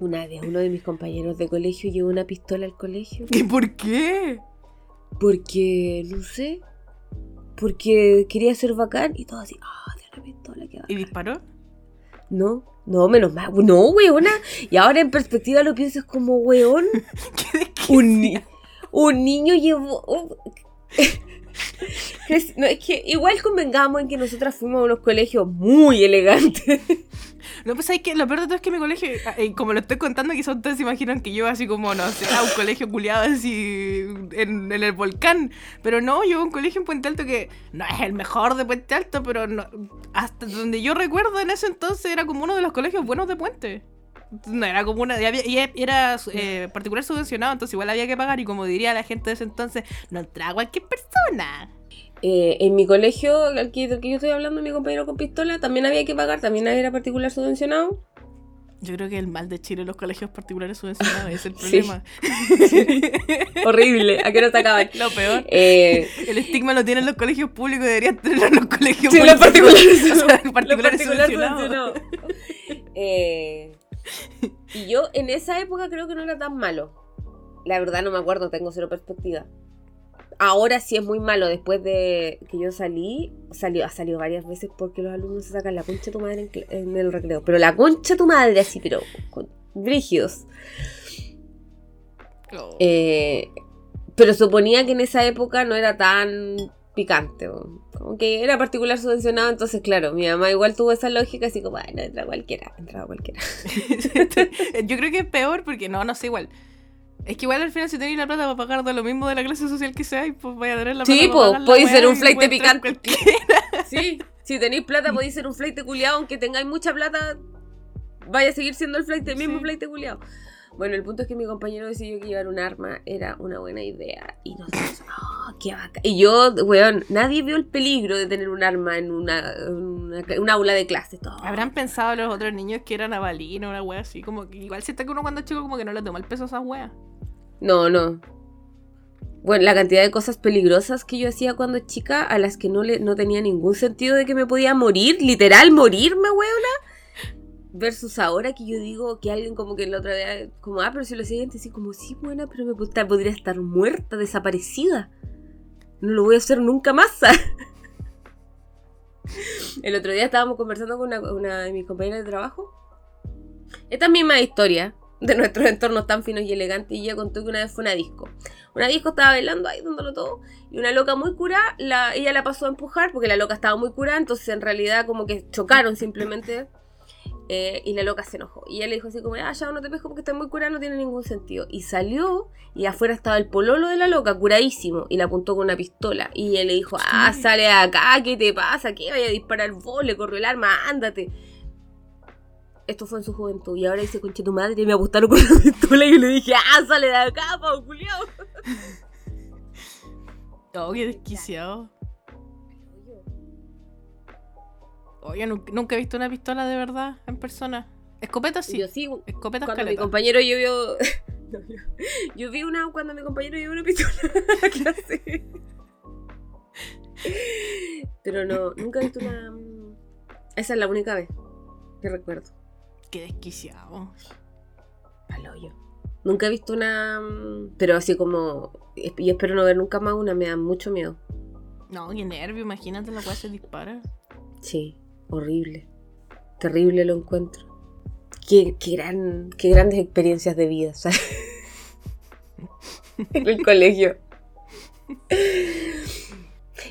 Una vez uno de mis compañeros de colegio llevó una pistola al colegio. ¿Y por qué? Porque, no sé. Porque quería ser bacán y todo así. Ah, de una pistola ¿Y disparó? No, no, menos mal. No, weona. Y ahora en perspectiva lo pienso es como, weón. (laughs) ¿Qué de qué? Un, un niño llevó. (laughs) es- no, es que igual convengamos en que nosotras fuimos a unos colegios muy elegantes. No, pues hay que lo peor de todo es que mi colegio, eh, como lo estoy contando, quizás ustedes se imaginan que yo así como, no sé, un colegio culiado así en, el volcán. Pero no, yo un colegio en Puente Alto que no es el mejor de Puente Alto, pero no, hasta donde yo recuerdo en ese entonces era como uno de los colegios buenos de Puente. No, era como una. Y, y era eh, particular subvencionado, entonces igual había que pagar. Y como diría la gente de ese entonces, no entraba cualquier persona. Eh, en mi colegio, aquí del que yo estoy hablando, mi compañero con pistola, también había que pagar, también era particular subvencionado. Yo creo que el mal de Chile en los colegios particulares subvencionados es el (laughs) Sí. problema. Horrible. ¿A qué no te acaban? (laughs) Lo peor. Eh, El estigma lo tienen los colegios públicos, deberían tenerlo en los colegios sí, los públicos. particulares. (laughs) O sea, los particulares particulares subvencionados. subvencionados. Eh, (laughs) y yo en esa época creo que no era tan malo. La verdad no me acuerdo, tengo cero perspectiva. Ahora sí es muy malo. Después de que yo salí, salió, ha salido varias veces porque los alumnos se sacan la concha de tu madre en, en el recreo. Pero la concha de tu madre así, pero con brígidos. Oh. Eh, pero suponía que en esa época no era tan picante. Como que era particular subvencionado, entonces claro, mi mamá igual tuvo esa lógica, así como, bueno, entra cualquiera, entra cualquiera. (laughs) Yo creo que es peor porque no, no sé, igual. Es que igual al final si tenéis la plata para pagar de lo mismo de la clase social que sea, y pues vaya a tener la plata Sí, la podéis ser un flight entrar picante. (laughs) (laughs) Sí, si tenéis plata podéis ser un flight culiado, aunque tengáis mucha plata, vaya a seguir siendo el flight, el mismo Sí. flight culiado. Bueno, el punto es que mi compañero decidió que llevar un arma era una buena idea. Y nosotros, ¡ah, qué bacán! Y yo, weón, nadie vio el peligro de tener un arma en una, una- un aula de clase. Todo. Habrán pensado los otros niños que eran avalino, una wea así, como que igual sienta que uno cuando es chico como que no le toma el peso a esas weas. No, no. Bueno, la cantidad de cosas peligrosas que yo hacía cuando chica, a las que no, le, no tenía ningún sentido de que me podía morir, literal, morirme, weona. Versus ahora que yo digo que alguien como que la otra vez, como, ah, pero si lo siguiente, así como, sí, buena, pero me puta- podría estar muerta, desaparecida. No lo voy a hacer nunca más. (laughs) El otro día estábamos conversando con una, una de mis compañeras de trabajo. Esta misma historia de nuestros entornos tan finos y elegantes. Y ella contó que una vez fue una disco. Una disco estaba bailando ahí, dándolo todo. Y una loca muy curada, la, ella la pasó a empujar porque la loca estaba muy curada. Entonces en realidad como que chocaron simplemente. Eh, y la loca se enojó. Y ella le dijo así como, ah, ya no te pesco porque estás muy curada, no tiene ningún sentido. Y salió y afuera estaba el pololo de la loca, curadísimo. Y la apuntó con una pistola. Y él le dijo, ah, sale de acá, ¿qué te pasa? ¿Qué vaya a disparar vos? Le corrió el arma, ándate. Esto fue en su juventud. Y ahora dice, conche tu madre, me apuntaron con una (laughs) pistola. Y yo le dije, ah, sale de acá, pavo culiao. (laughs) Oh, qué desquiciado. Oye, nunca, nunca he visto una pistola de verdad en persona. Escopeta sí. Yo sí, Escopeta cuando mi compañero yo. (laughs) No, yo, yo vi una cuando mi compañero vio una pistola (laughs) a clase. Pero no, nunca he visto una... mm, Esa es la única vez que recuerdo. Qué desquiciado. Al hoyo. Nunca he visto una... mm, Pero así como... Y espero no ver nunca más una, me da mucho miedo. No, qué nervio, imagínate la weá se dispara. Sí, horrible. Terrible lo encuentro. Qué, qué, gran, qué grandes experiencias de vida, ¿sabes? (laughs) en el colegio.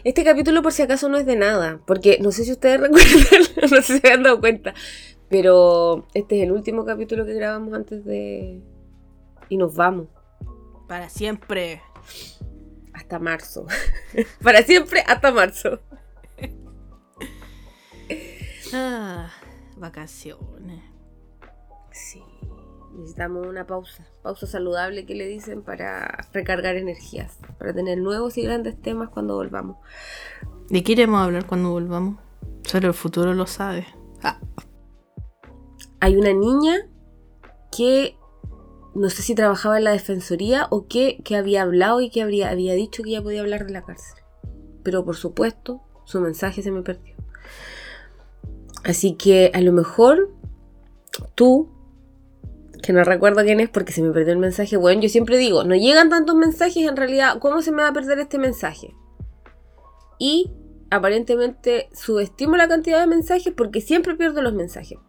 Este capítulo por si acaso no es de nada, porque no sé si ustedes (laughs) recuerdan, no sé si se han dado cuenta, pero este es el último capítulo que grabamos antes de... Y nos vamos, Para siempre. hasta marzo. (laughs) Para siempre, hasta marzo. Ah, vacaciones. Sí, necesitamos una pausa, pausa saludable que le dicen para recargar energías, para tener nuevos y grandes temas cuando volvamos. ¿De qué iremos a hablar cuando volvamos? Solo el futuro lo sabe. Ah, Hay una niña que no sé si trabajaba en la defensoría o qué, que había hablado y que habría, había dicho que ya podía hablar de la cárcel. Pero por supuesto, su mensaje se me perdió. Así que a lo mejor tú, que no recuerdo quién es porque se me perdió el mensaje, bueno, yo siempre digo, no llegan tantos mensajes, en realidad, ¿cómo se me va a perder este mensaje? Y aparentemente subestimo la cantidad de mensajes porque siempre pierdo los mensajes.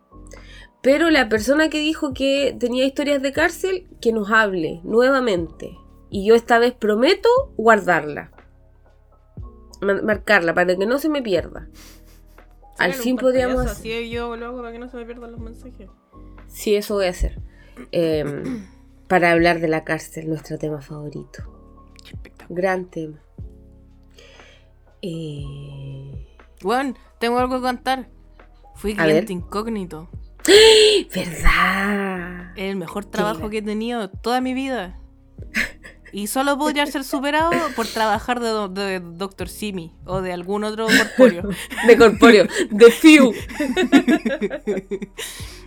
Pero la persona que dijo que tenía historias de cárcel, que nos hable nuevamente. Y yo esta vez prometo guardarla. Ma- marcarla para que no se me pierda. Al fin podríamos... pantallazo, Así yo lo hago para que no se me pierdan los mensajes. Sí, eso voy a hacer. Em, (coughs) para hablar de la cárcel, nuestro tema favorito. Gran tema. Eh, Bueno, tengo algo que contar. Fui A cliente ver. incógnito. (gasps) ¿Verdad? El mejor trabajo Mira. que he tenido toda mi vida. Y solo podría ser superado por trabajar de, do- de Dr. Simi o de algún otro corpóreo. (laughs) De corpóreo. De Few.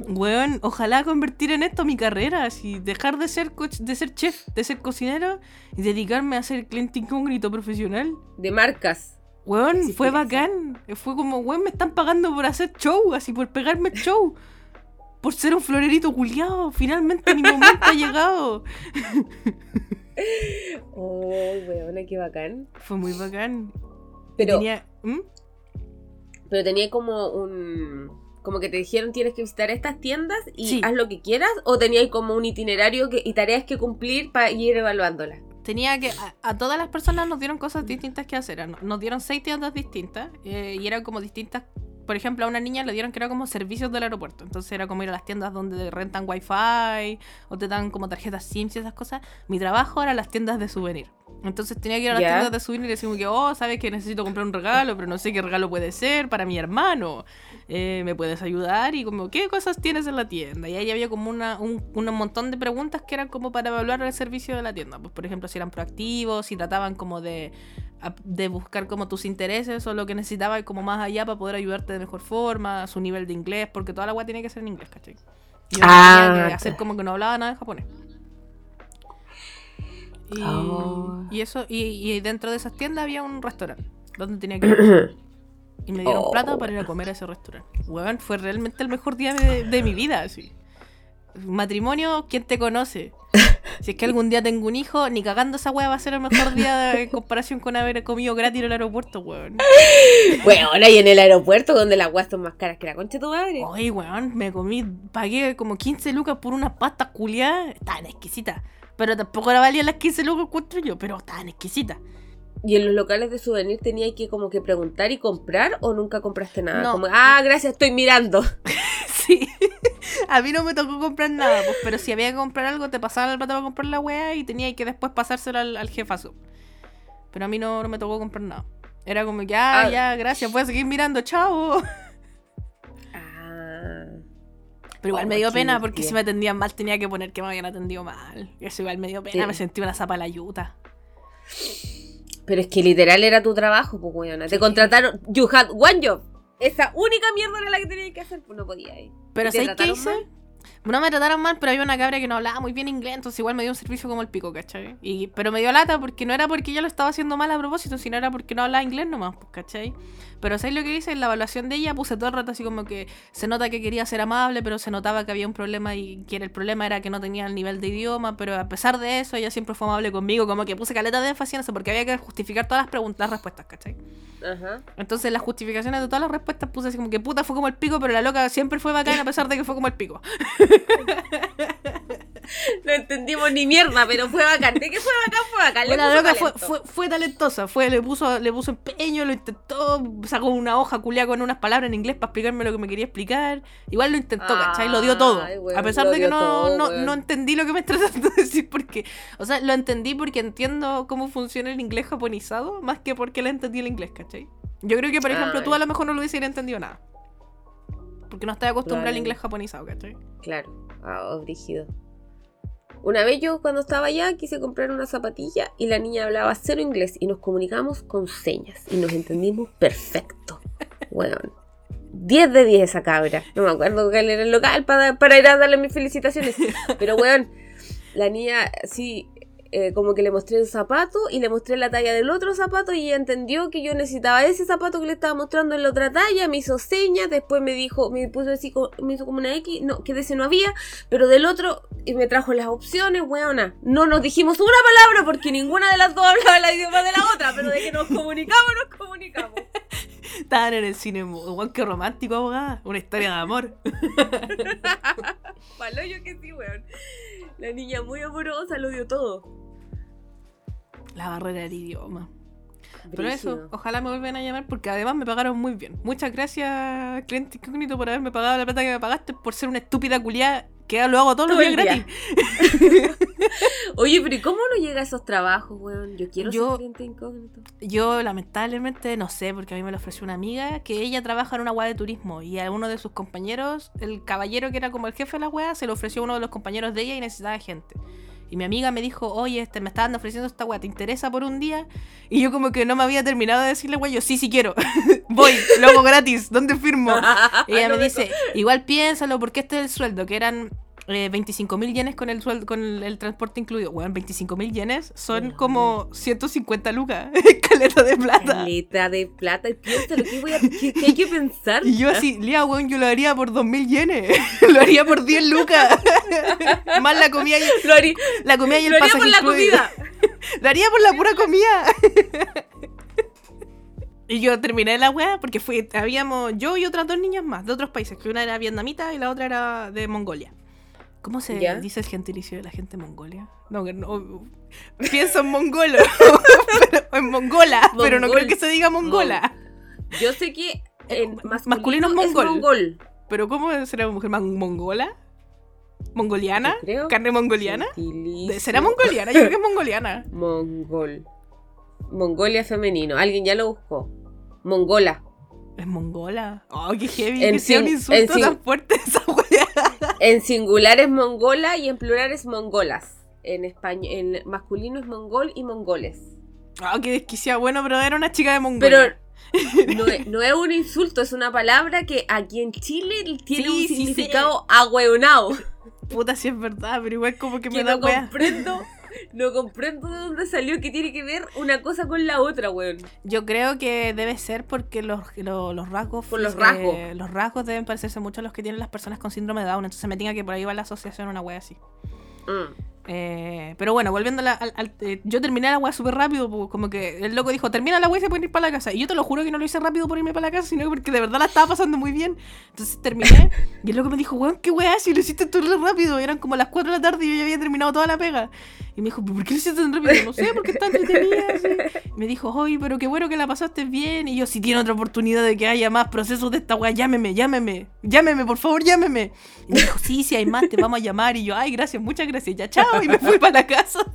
Weón, ojalá convertir en esto mi carrera, así, dejar de ser, co- de ser chef, de ser cocinero y dedicarme a ser cliente incógnito profesional. De marcas. Weón, Sí, fue sí. bacán. Fue como, weón, me están pagando por hacer show, así, por pegarme el show. Por ser un florerito culiado. Finalmente mi momento ha llegado. (laughs) Oh, weona, qué bacán. Fue muy bacán. Pero Tenía- ¿Mm? Pero tenía como un. Como que te dijeron tienes que visitar estas tiendas y Sí. haz lo que quieras, o tenía como un itinerario que, y tareas que cumplir para ir evaluándolas. Tenía que. A, a todas las personas nos dieron cosas distintas que hacer. Nos nos dieron seis tiendas distintas. eh, y eran como distintas. Por ejemplo, a una niña le dieron que era como servicios del aeropuerto. Entonces era como ir a las tiendas donde rentan wifi o te dan como tarjetas SIMS y esas cosas. Mi trabajo era las tiendas de souvenir. Entonces tenía que ir a las tiendas de souvenir y decir que, oh, sabes que necesito comprar un regalo, pero no sé qué regalo puede ser para mi hermano. Eh, ¿Me puedes ayudar? Y como, ¿qué cosas tienes en la tienda? Y ahí había como una, un, un montón de preguntas que eran como para evaluar el servicio de la tienda. Pues, por ejemplo, si eran proactivos, si trataban como de, de buscar como tus intereses o lo que necesitabas como más allá para poder ayudarte de mejor forma, su nivel de inglés, porque toda la agua tiene que ser en inglés, ¿cachai? Y yo Ah, tenía que hacer como que no hablaba nada de japonés. Y, Oh. y eso, y, y dentro de esas tiendas había un restaurante donde tenía que ir. Y me dieron Oh, plata para ir a comer a ese restaurante. Weón, fue realmente el mejor día de, de mi vida, así. Matrimonio, ¿quién te conoce? Si es que algún día tengo un hijo, ni cagando esa weá va a ser el mejor día de- en (laughs) comparación con haber comido gratis en el aeropuerto, weón. Weona, y en el aeropuerto donde las guas son más caras que la concha de tu madre. Oye, weón, me comí, pagué como 15 lucas por unas pastas culiadas. Estaban exquisitas. Pero tampoco la valían las 15 lucas, encuentro yo, pero estaban exquisitas. Y en los locales de souvenir tenía que como que preguntar y comprar o nunca compraste nada. No. Como, ah, gracias, estoy mirando. (laughs) Sí. (laughs) A mí no me tocó comprar nada, pues, pero si había que comprar algo, te pasaban el plata para comprar la weá y tenía que después pasárselo al, al jefazo. Pero a mí no, no me tocó comprar nada. Era como que, ah, Ah. ya, gracias, voy a seguir mirando, chao. Ah. Pero igual Oh, me dio pena porque si me atendían mal tenía que poner que me habían atendido mal. Eso igual me dio pena, Sí. me sentí una zapa la yuta. Pero es que literal era tu trabajo, pues weona. Te contrataron. You had one job. Esa única mierda era la que tenías que hacer, pues no podía ir. Pero ¿Y te ¿sabes qué hice? mal? No me trataron mal, pero había una cabra que no hablaba muy bien inglés, entonces igual me dio un servicio como el pico, ¿cachai? Y, pero me dio lata porque no era porque yo lo estaba haciendo mal a propósito, sino era porque no hablaba inglés nomás, pues, ¿cachai? Pero ¿sabes lo que hice? En la evaluación de ella puse todo el rato así como que se nota que quería ser amable, pero se notaba que había un problema y que era- el problema era que no tenía el nivel de idioma, pero a pesar de eso ella siempre fue amable conmigo, como que puse caleta de énfasis en eso porque había que justificar todas las preguntas, las respuestas, ¿cachai? Ajá. Entonces las justificaciones de todas las respuestas puse así como que puta fue como el pico, pero la loca siempre fue bacana a pesar de que fue como el pico. (laughs) (laughs) No entendimos ni mierda, pero fue bacán. ¿De qué fue bacán? Fue bacán. Le la loca fue, fue, fue talentosa, fue, le puso, le puso empeño, lo intentó, sacó una hoja culiada con unas palabras en inglés para explicarme lo que me quería explicar. Igual lo intentó, ¿cachai? Lo dio todo. Ay, weón, a pesar de que no, todo, no, entendí lo que me (laughs) estás tratando de decir porque. O sea, lo entendí porque entiendo cómo funciona el inglés japonizado, más que porque le entendí el inglés, ¿cachai? Yo creo que, por ejemplo, tú a lo mejor no lo hubieses entendido nada. Porque no estás acostumbrado al inglés japonizado, ¿cachai? Claro. Ah, oh, brígido. Una vez yo cuando estaba allá quise comprar una zapatilla y la niña hablaba cero inglés y nos comunicamos con señas y nos entendimos perfecto. (laughs) Weón. 10 de 10 esa cabra. No me acuerdo cuál era el local para, para ir a darle mis felicitaciones. (laughs) Pero weón, la niña sí, eh, como que le mostré un zapato y le mostré la talla del otro zapato y ella entendió que yo necesitaba ese zapato que le estaba mostrando en la otra talla, me hizo señas, después me dijo, me puso así, me hizo como una X, no, que de ese no había, pero del otro y me trajo las opciones, weona. No nos dijimos una palabra porque ninguna de las dos hablaba el idioma de la otra, pero de que nos comunicamos, nos comunicamos. (laughs) Estaban en el cine, igual que romántico, abogada. Una historia de amor. (laughs) Paloyo que sí, weón. La niña muy amorosa lo dio todo. La barrera del idioma. Pero eso, ojalá me vuelvan a llamar porque además me pagaron muy bien. Muchas gracias, cliente incógnito, por haberme pagado la plata que me pagaste por ser una estúpida culiada que lo hago todos los Todo días el día. gratis. (laughs) Oye, pero ¿y cómo no llega a esos trabajos, weón? Yo quiero Yo- ser cliente incógnito. Yo lamentablemente no sé, porque a mí me lo ofreció una amiga que ella trabaja en una web de turismo y a uno de sus compañeros, el caballero que era como el jefe de la web, se lo ofreció a uno de los compañeros de ella y necesitaba gente. Y mi amiga me dijo, oye, este, me estaban ofreciendo esta weá, ¿te interesa por un día? Y yo como que no me había terminado de decirle, weá, yo sí, sí quiero. (laughs) Voy, lo hago gratis, ¿dónde firmo? Y (laughs) ella me dice, igual piénsalo, porque este es el sueldo, que eran eh, 25 mil yenes con el sueldo, con el, el transporte incluido. Weón, 25 mil yenes son como 150 lucas. (laughs) Caleta de plata. Caleta de plata. Y piensa lo que, voy a, que, que hay que pensar. Y yo así, Lía, weón, yo lo haría por 2.000 yenes. (laughs) lo haría por 10 lucas. (laughs) Más la comida y, Lo haría, la comida y el lo haría por la incluido. comida. Lo haría por la pura comida. y yo terminé la weá porque fui, habíamos yo y otras dos niñas más de otros países, que una era vietnamita y la otra era de Mongolia. ¿Cómo se ¿Ya? dice el gentilicio de la gente Mongolia? No, no pienso en mongolo, (laughs) en mongola, pero no creo que se diga mongola. Yo sé que en masculino, masculino es es mongol. ¿Pero cómo será una mujer mongola? ¿Mongoliana? Creo. ¿Carne mongoliana? Gentilicio. ¿Será mongoliana? Yo creo que es mongoliana. (laughs) Mongol. Mongolia femenino. Alguien ya lo buscó. Mongola. ¿Es mongola? Oh, qué heavy. En que sea un insulto en tan fuerte esa wea. En singular es mongola y en plural es mongolas. En español, en masculino es mongol y mongoles. Oh, qué desquiciada. Bueno, pero era una chica de Pero Mongolia. (laughs) no es, no es un insulto, es una palabra que aquí en Chile tiene Sí, un sí, significado agüeonado. Puta, sí es verdad, pero igual como que Que me da no wea. comprendo, no comprendo de dónde salió que tiene que ver una cosa con la otra, weón. Yo creo que debe ser porque los, los, los rasgos. Por los eh, rasgos. los rasgos deben parecerse mucho a los que tienen las personas con síndrome de Down. Entonces me tenga que por ahí va la asociación una wea así. Mm. Eh, pero bueno, volviendo a la- al, eh, yo terminé la weá súper rápido, como que el loco dijo, termina la weá y se pueden ir para la casa. Y yo te lo juro que no lo hice rápido por irme para la casa, sino porque de verdad la estaba pasando muy bien. Entonces terminé y el loco me dijo, weón, qué weá, si lo hiciste re rápido. Eran como las 4 de la tarde y yo ya había terminado toda la pega. Y me dijo, ¿por qué lo hiciste tan rápido? No sé, porque está entretenida. así. Me dijo, oye, pero qué bueno que la pasaste bien. Y yo, si tiene otra oportunidad de que haya más procesos de esta weá, llámeme, llámeme, llámeme, por favor, llámeme. Y me dijo, sí, si hay más, te vamos a llamar. Y yo, ay, gracias, muchas gracias, ya, chao. (laughs) Y me fui para la casa. (laughs)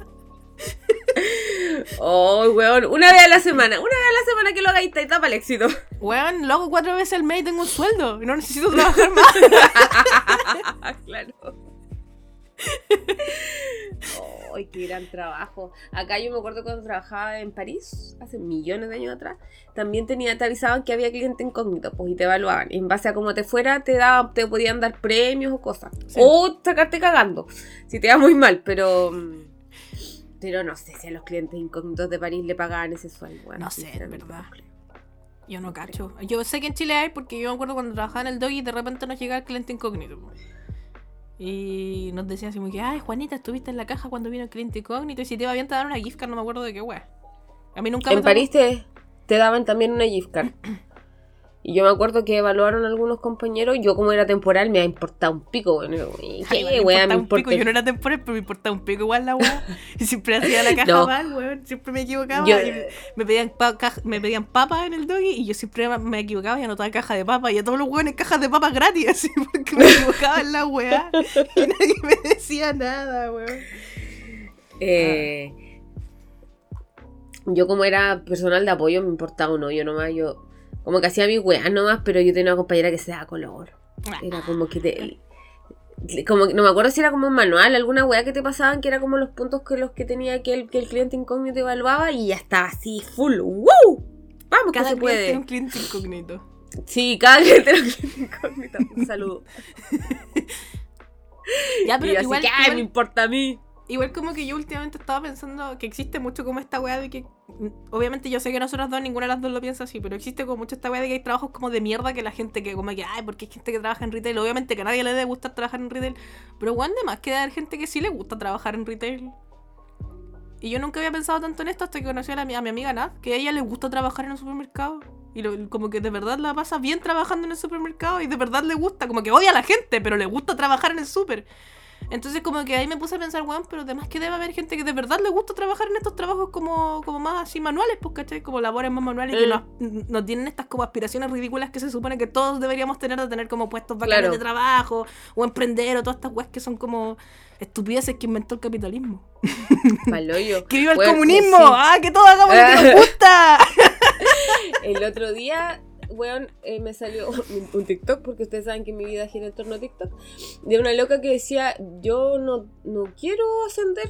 Oh, weón, una vez a la semana, una vez a la semana que lo hagáis, te tapa el éxito. Weón, lo hago cuatro veces al mes y tengo un sueldo. Y no necesito trabajar más. (laughs) claro. Ay, qué gran trabajo. Acá yo me acuerdo cuando trabajaba en París, hace millones de años atrás, también tenía, te avisaban que había cliente incógnito, pues y te evaluaban. Y en base a cómo te fuera, te daban, te podían dar premios o cosas. Sí. O sacarte cagando, si te va muy mal, pero. mm, Pero no sé si a los clientes incógnitos de París le pagaban ese sueldo. bueno, No sé, sinceramente, verdad. Yo no cacho. Yo sé que en Chile hay porque yo me acuerdo cuando trabajaba en el doggy de repente nos llegaba el cliente incógnito. Y nos decían así como que, ay, Juanita, estuviste en la caja cuando vino el cliente incógnito y si te iba bien te daban una gift card, no me acuerdo de qué wea. A mí nunca me En París te, te daban también una gift card. (clears throat) Y yo me acuerdo que evaluaron algunos compañeros. Yo, como era temporal, me ha importado un pico. Bueno, Ay, ¿Qué wea importaba me un importa? pico. Yo no era temporal, pero me importaba un pico igual la wea. (laughs) Y siempre hacía la caja No. mal, weón. Siempre me equivocaba. Yo- y me pedían, pa- me pedían papas en el doggy y yo siempre me equivocaba y anotaba caja de papas. Y a todos los weones cajas de papas gratis, (laughs) así, porque me equivocaba en la weá. Y (laughs) nadie me decía nada, weón. Eh, yo, como era personal de apoyo, me importaba un hoyo nomás. Yo, como que hacía mis weas nomás, pero yo tenía una compañera que se daba color. Era como que te. Como, no me acuerdo si era como un manual, alguna wea que te pasaban, que era como los puntos que los que tenía que el, que el cliente incógnito evaluaba y ya estaba así, full. ¡Woo! Vamos, Cada que se puede. un cliente incógnito. Sí, cada cliente era un cliente incógnito. Un saludo. (laughs) Ya, y pero yo así igual, que, "Ay, igual, me importa a mí. Igual como que yo últimamente estaba pensando que existe mucho como esta weá de que. Obviamente yo sé que nosotros dos, ninguna de las dos lo piensa así, pero existe como mucho esta weá de que hay trabajos como de mierda que la gente que como que, ay, porque hay gente que trabaja en retail. Obviamente que a nadie le debe gustar trabajar en retail. Pero weón, de más que hay gente que sí le gusta trabajar en retail. Y yo nunca había pensado tanto en esto hasta que conocí a, la, a mi amiga Nat, que a ella le gusta trabajar en un supermercado. Y lo- como que de verdad la pasa bien trabajando en el supermercado y de verdad le gusta, como que odia a la gente, pero le gusta trabajar en el super. Entonces como que ahí me puse a pensar, weón, pero además que debe haber gente que de verdad le gusta trabajar en estos trabajos como, como más así manuales, pues, ¿cachai? Como labores más manuales que Mm. no, no tienen estas como aspiraciones ridículas que se supone que todos deberíamos tener de tener como puestos bacanes Claro. de trabajo o emprender o todas estas weas que son como estupideces que inventó el capitalismo. Paloyo. (laughs) ¡Que viva el Bueno, comunismo! sí. ¡Ah, que todos hagamos lo que nos (laughs) gusta! El otro día, weón, eh, me salió (laughs) un, TikTok, porque ustedes saben que mi vida gira en torno a TikTok, de una loca que decía, yo no, no quiero ascender,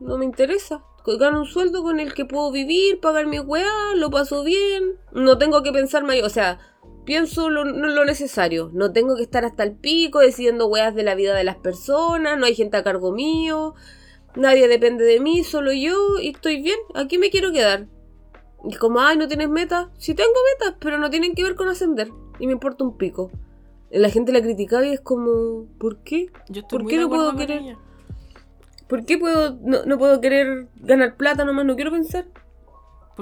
no me interesa. Gano un sueldo con el que puedo vivir, pagar mi weá, lo paso bien, no tengo que pensar mayor, o sea, pienso lo, lo necesario, no tengo que estar hasta el pico decidiendo weas de la vida de las personas, no hay gente a cargo mío, nadie depende de mí, solo yo, y estoy bien, aquí me quiero quedar. Y como, ay, no tienes metas. Sí tengo metas, pero no tienen que ver con ascender. Y me importa un pico. La gente la criticaba y es como, ¿por qué? Yo estoy ¿Por muy qué de no puedo querer? ¿Por qué puedo, no, no puedo querer ganar plata nomás? No quiero pensar.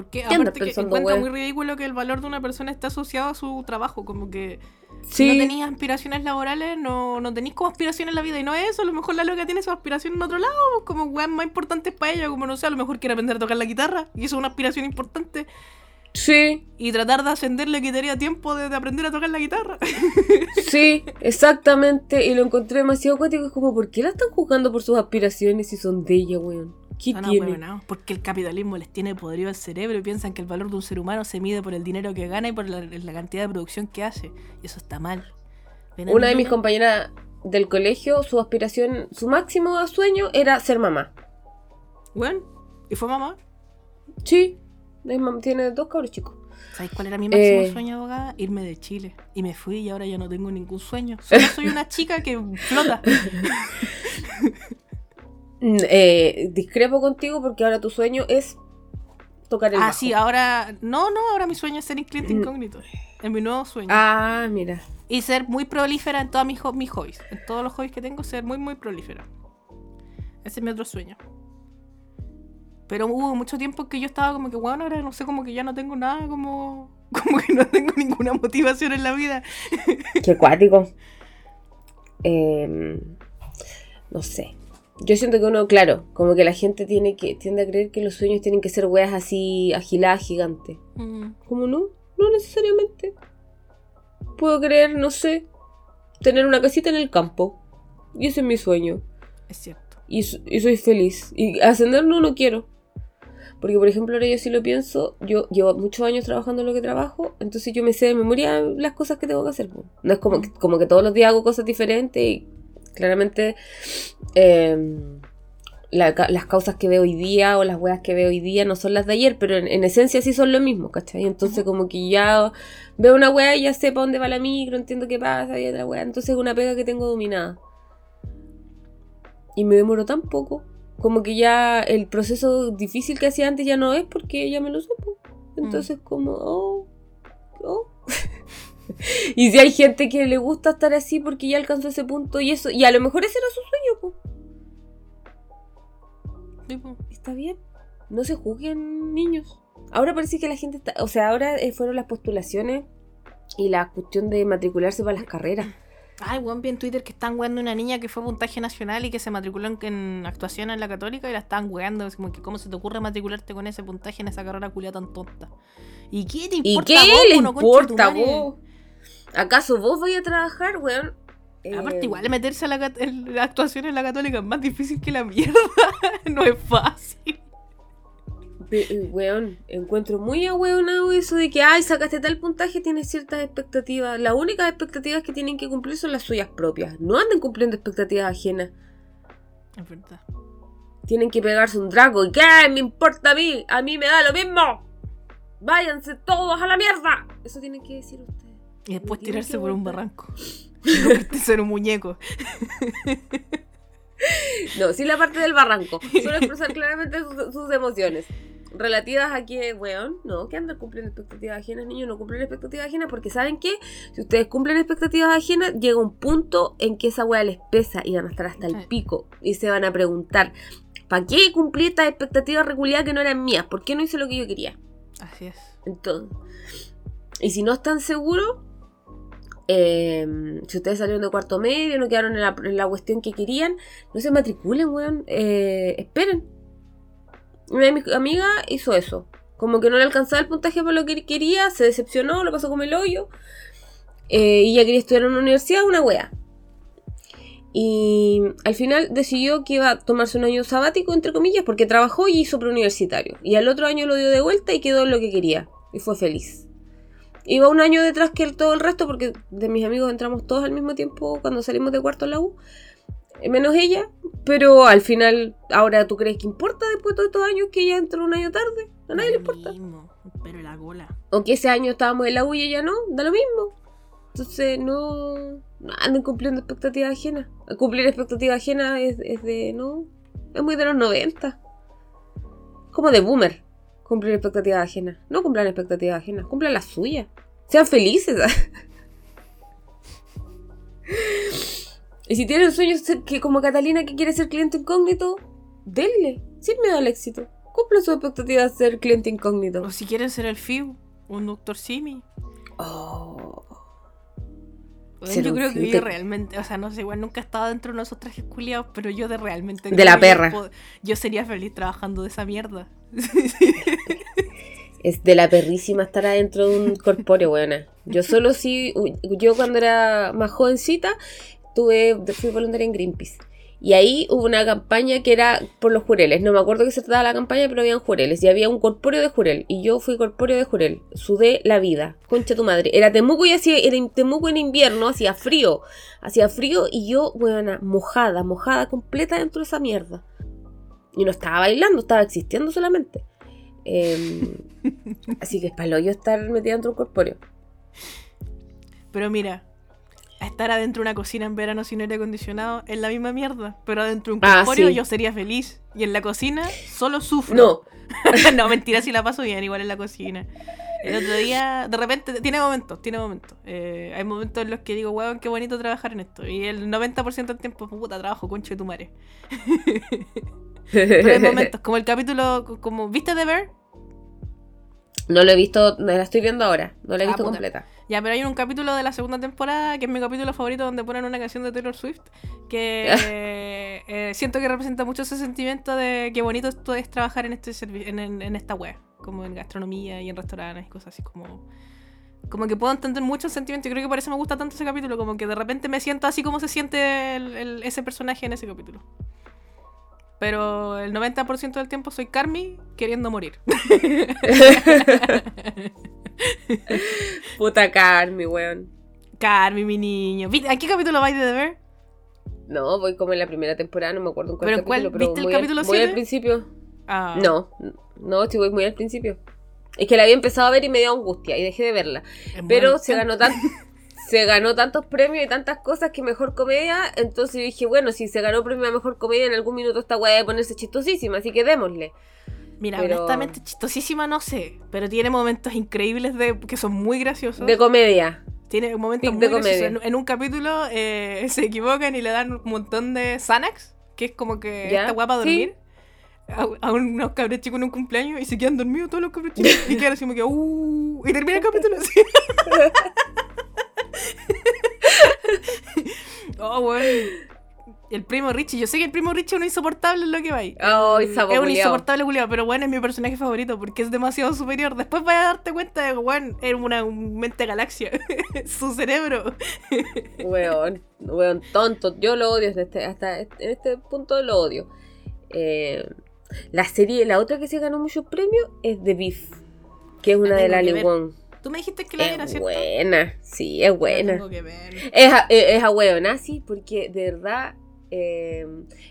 Porque aparte que encuentro muy ridículo que el valor de una persona está asociado a su trabajo, como que Sí. si no tenías aspiraciones laborales, no, no tenías como aspiraciones en la vida, y no es eso, a lo mejor la loca tiene su aspiración en otro lado, como weas más importantes para ella, como no sé, a lo mejor quiere aprender a tocar la guitarra, y eso es una aspiración importante, Sí, y tratar de ascender le quitaría tiempo de, de aprender a tocar la guitarra. (laughs) sí, exactamente. Y lo encontré demasiado cuático. Es como, ¿por qué la están juzgando por sus aspiraciones si son de ella, weón? ¿Qué Son tiene? ahueonados, porque el capitalismo les tiene podrido el cerebro y piensan que el valor de un ser humano se mide por el dinero que gana y por la, la cantidad de producción que hace. Y eso está mal. Ven Una de mis compañeras del colegio, su aspiración, su máximo sueño era ser mamá. Bueno, ¿y fue mamá? Sí, tiene dos cabros chicos. ¿Sabes cuál era mi máximo Eh. sueño, abogada? Irme de Chile. Y me fui y ahora ya no tengo ningún sueño. Solo soy una chica que flota. (laughs) Mm, eh, discrepo contigo porque ahora tu sueño es tocar el Ah, bajo. sí, ahora... No, no, ahora mi sueño es ser cliente Mm. incógnito. Es mi nuevo sueño. Ah, mira. Y ser muy prolífera en todos mis, mis hobbies. En todos los hobbies que tengo, ser muy, muy prolífera. Ese es mi otro sueño. Pero hubo mucho tiempo que yo estaba como que, bueno, ahora no sé, como que ya no tengo nada, como... (laughs) Como que no tengo ninguna motivación en la vida. Qué acuático. Em, no sé. Yo siento que uno, claro, como que la gente tiene que tiende a creer que los sueños tienen que ser weas así agiladas, gigantes. Mm, Como no, no necesariamente. Puedo querer, no sé, tener una casita en el campo. Y ese es mi sueño. es cierto. Y, y soy feliz. Y ascender no, no quiero. Porque, por ejemplo, ahora yo sí lo pienso, yo llevo muchos años trabajando en lo que trabajo, entonces yo me sé de memoria las cosas que tengo que hacer. No es como que, como que todos los días hago cosas diferentes y claramente em, la las causas que veo hoy día o las weas que veo hoy día no son las de ayer, pero en, en esencia sí son lo mismo, ¿cachai? Entonces como que ya veo una wea y ya sé para dónde va la micro, entiendo qué pasa y otra wea. Entonces es una pega que tengo dominada. Y me demoro tan poco. Como que ya el proceso difícil que hacía antes ya no es porque ya me lo sé. po. Entonces como, oh, oh. (laughs) y si hay gente que le gusta estar así porque ya alcanzó ese punto y eso, y a lo mejor ese era su sueño, po. Tipo, Está bien. No se juzguen niños. Ahora parece que la gente está. O sea, ahora eh, fueron las postulaciones y la cuestión de matricularse para las carreras. Ay, weón, vi en Twitter que están weando una niña que fue puntaje nacional y que se matriculó en, en actuación en la católica y la están weando. Es como que, ¿cómo se te ocurre matricularte con ese puntaje en esa carrera culia tan tonta? ¿Y qué te ¿Y importa qué a vos, le importa vos? ¿Acaso vos vais a trabajar, weón? Aparte, Eh, igual meterse a la, en la actuación en la católica es más difícil que la mierda. (laughs) no es fácil. Eh, Weón, encuentro muy ahueonado eso de que, ay, sacaste tal puntaje, tienes ciertas expectativas. Las únicas expectativas que tienen que cumplir son las suyas propias. No anden cumpliendo expectativas ajenas. Es verdad. Tienen que pegarse un drago. ¿Y qué me importa a mí? A mí me da lo mismo. Váyanse todos a la mierda. Eso tienen que decir ustedes. Y después tirarse que por un barranco. (laughs) Y en un muñeco. (laughs) No, sí la parte del barranco. Solo (laughs) expresar claramente sus, sus emociones. Relativas a que, weón, no, que andan cumpliendo expectativas ajenas, niños, no cumplen expectativas ajenas, porque ¿saben qué? Si ustedes cumplen expectativas ajenas, llega un punto en que esa weá les pesa y van a estar hasta el pico y se van a preguntar, ¿para qué cumplí estas expectativas reculiadas que no eran mías? ¿Por qué no hice lo que yo quería? Así es. Entonces, y si no están seguros, eh, si ustedes salieron de cuarto medio, no quedaron en la, cuestión que querían, no se matriculen, weón. eh, esperen. Una de mis amigas hizo eso. Como que no le alcanzaba el puntaje por lo que quería, se decepcionó, lo pasó como el hoyo. eh, y ya quería estudiar en una universidad, una wea. Y al final decidió que iba a tomarse un año sabático, entre comillas, porque trabajó y hizo preuniversitario. Y al otro año lo dio de vuelta y quedó en lo que quería. Y fue feliz. Iba un año detrás que el- todo el resto, porque de mis amigos entramos todos al mismo tiempo cuando salimos de cuarto en la U. eh, Menos ella. Pero al final, ahora tú crees que importa después de todos estos años que ella entró un año tarde. A nadie le importa. mismo, pero la cola. O que ese año estábamos en la U y ella no, da lo mismo. Entonces no, no anden cumpliendo expectativas ajenas. Cumplir expectativas ajenas es, es de, no, es muy de los 90. Como de boomer, cumplir expectativas ajenas. No cumplan expectativas ajenas, cumplan las suyas. Sean felices. y si tienen sueños que como Catalina que quiere ser cliente incógnito, denle, sin miedo al éxito. Cumplan sus expectativas de ser cliente incógnito. O si quieren ser el FIU, un doctor Simi. Oh. Ser yo creo que yo te- realmente, o sea, no sé, igual nunca he estado dentro de esos trajes culiados, pero yo de realmente. De la yo perra. pod- Yo sería feliz trabajando de esa mierda. (laughs) Es de la perrísima estar adentro de un (laughs) corpóreo, buena. Yo solo sí, yo cuando era más jovencita, tuve, fui voluntaria en Greenpeace. Y ahí hubo una campaña que era por los jureles. No me acuerdo qué se trataba la campaña, pero habían jureles. Y había un corpóreo de jurel. Y yo fui corpóreo de jurel. Sudé la vida. Concha tu madre. Era Temuco y hacía, era Temuco en invierno, hacía frío. Hacía frío y yo, buena, mojada, mojada completa dentro de esa mierda. Y no estaba bailando, estaba existiendo solamente. Em, (laughs) así que es para yo estar metida dentro de un corpóreo. Pero mira, estar adentro de una cocina en verano sin aire acondicionado es la misma mierda. Pero adentro de un Ah, corpóreo sí. yo sería feliz. Y en la cocina solo sufro. No, (laughs) no, mentira, si la paso bien, igual en la cocina. El otro día, de repente, tiene momentos, tiene momentos. Eh, hay momentos en los que digo, weón, qué bonito trabajar en esto. Y el 90% del tiempo, puta, trabajo, concho de tu madre. (laughs) Pero hay (laughs) momentos, como el capítulo, como, ¿viste The Bear? no lo he visto, no la estoy viendo ahora. No la he Ah, visto puta. completa. Ya, pero hay un capítulo de la segunda temporada que es mi capítulo favorito donde ponen una canción de Taylor Swift que eh, (laughs) eh, siento que representa mucho ese sentimiento de qué bonito esto es trabajar en este en, en- en esta web, como en gastronomía y en restaurantes y cosas así como como que puedo entender mucho el sentimiento y creo que por eso me gusta tanto ese capítulo, como que de repente me siento así como se siente el- el- ese personaje en ese capítulo. Pero el 90% del tiempo soy Carmi queriendo morir. (laughs) Puta Carmi, weón. Carmi, mi niño. ¿Viste- ¿A qué capítulo vais de Bear? No, voy como en la primera temporada, no me acuerdo en cuál ¿Pero en cuál? capítulo, pero ¿Viste el muy al- capítulo muy al siete? principio. Ah. No, no, sí voy muy al principio. Es que la había empezado a ver y me dio angustia y dejé de verla. Es Pero bueno. se ganó tan, (laughs) se ganó tantos premios y tantas cosas que mejor comedia. Entonces dije, bueno, si se ganó premio a mejor comedia, en algún minuto esta weá de ponerse chistosísima, así que démosle. Mira, pero- honestamente, chistosísima no sé, pero tiene momentos increíbles de que son muy graciosos. De comedia. tiene momentos muy de graciosos. En, en un capítulo eh, (laughs) se equivocan y le dan un montón de Xanax, que es como que ¿Ya? esta guapa a Sí. dormir. A, a unos cabros chicos en un cumpleaños y se quedan dormidos todos los cabros chicos y quedan así como que uh, y termina el capítulo así. (laughs) (laughs) oh, bueno. El primo Richie, yo sé que el primo Richie es un insoportable en lo que va ahí. Sapo es un insoportable culiao, pero bueno, es mi personaje favorito porque es demasiado superior. Después vas a darte cuenta de que, bueno, es una mente galaxia. (laughs) Su cerebro. (laughs) Weón, weón, tonto. Yo lo odio desde este- hasta este- en este punto lo odio. Eh, la serie, la otra que se ganó muchos premios es The Beef, que es una La de la. Wong. Tú me dijiste que la viera, Es ¿cierto? buena, sí, es buena. tengo que ver. Es, a- es, a sí, porque de verdad eh,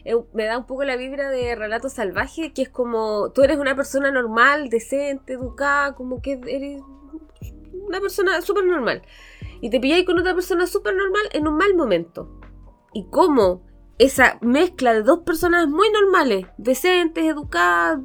es- me da un poco la vibra de relato salvaje, que es como tú eres una persona normal, decente, educada, como que eres una persona súper normal. Y te pilláis con otra persona súper normal en un mal momento. Y cómo esa mezcla de dos personas muy normales, decentes, educadas,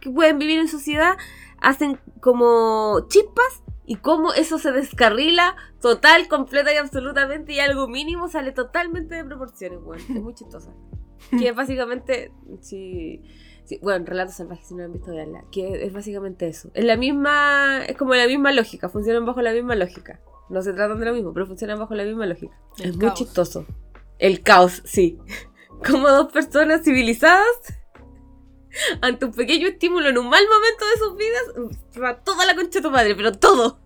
que pueden vivir en sociedad, hacen como chispas y cómo eso se descarrila total, completa y absolutamente y algo mínimo sale totalmente de proporciones, weón. Es muy chistosa. (laughs) Que es básicamente, si, si- bueno, Relatos Salvajes, si no han visto, veanla. Que es básicamente eso. Es la misma, es como la misma lógica, funcionan bajo la misma lógica. No se tratan de lo mismo, pero funcionan bajo la misma lógica. El es muy chistoso. El caos, sí. (laughs) Como dos personas civilizadas ante un pequeño estímulo en un mal momento de sus vidas, va toda la concha de tu madre, pero todo.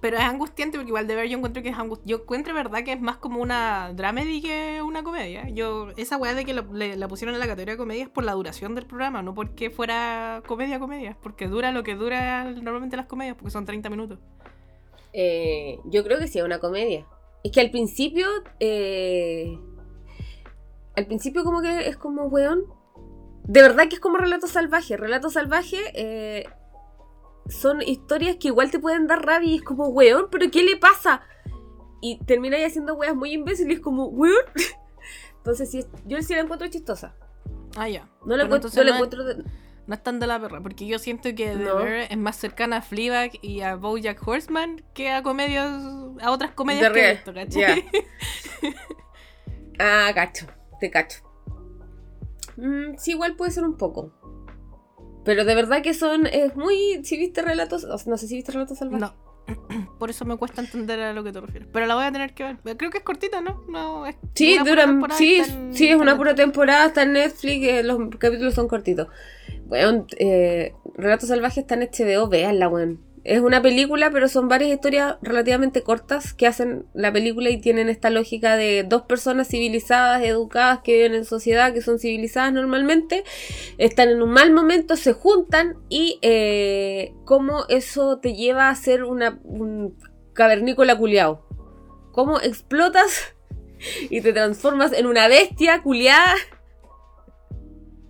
Pero es angustiante porque igual de ver yo encuentro que es angustiante. Yo encuentro verdad que es más como una dramedy que una comedia. Yo, esa weá de que lo- le- la pusieron en la categoría de comedia es por la duración del programa, no porque fuera comedia comedia, es porque dura lo que dura normalmente las comedias, porque son 30 minutos. Eh, yo creo que sí es una comedia. Es que al principio. eh, al principio, como que es como weón. De verdad que es como relato salvaje. Relato salvaje eh, son historias que igual te pueden dar rabia y es como weón, pero ¿qué le pasa? Y termináis haciendo weas muy imbéciles, como weón. (laughs) Entonces, sí, es- yo sí la encuentro chistosa. Ah, ya. No la encuentro. no la no encuentro de- No es tan de la perra, porque yo siento que The No. Bear es más cercana a Fleabag y a Bojack Horseman que a comedias, a otras comedias De que visto, ¿cachai? (laughs) Ah, cacho, te cacho. Mm, sí, igual puede ser un poco. Pero de verdad que son, es muy, si viste relatos, no sé si viste relatos salvajes. No. (clears throat) Por eso me cuesta entender a lo que te refieres. Pero la voy a tener que ver. Creo que es cortita, ¿no? no es Sí, duran, sí, en- sí, es una pura temporada, está en Netflix, eh, los capítulos son cortitos. Bueno, eh, Relatos Salvajes está en HBO, véanla, weón. Es una película, pero son varias historias relativamente cortas que hacen la película y tienen esta lógica de dos personas civilizadas, educadas, que viven en sociedad, que son civilizadas normalmente, están en un mal momento, se juntan y eh, cómo eso te lleva a ser una, un cavernícola culiao. Cómo explotas (laughs) y te transformas en una bestia culiada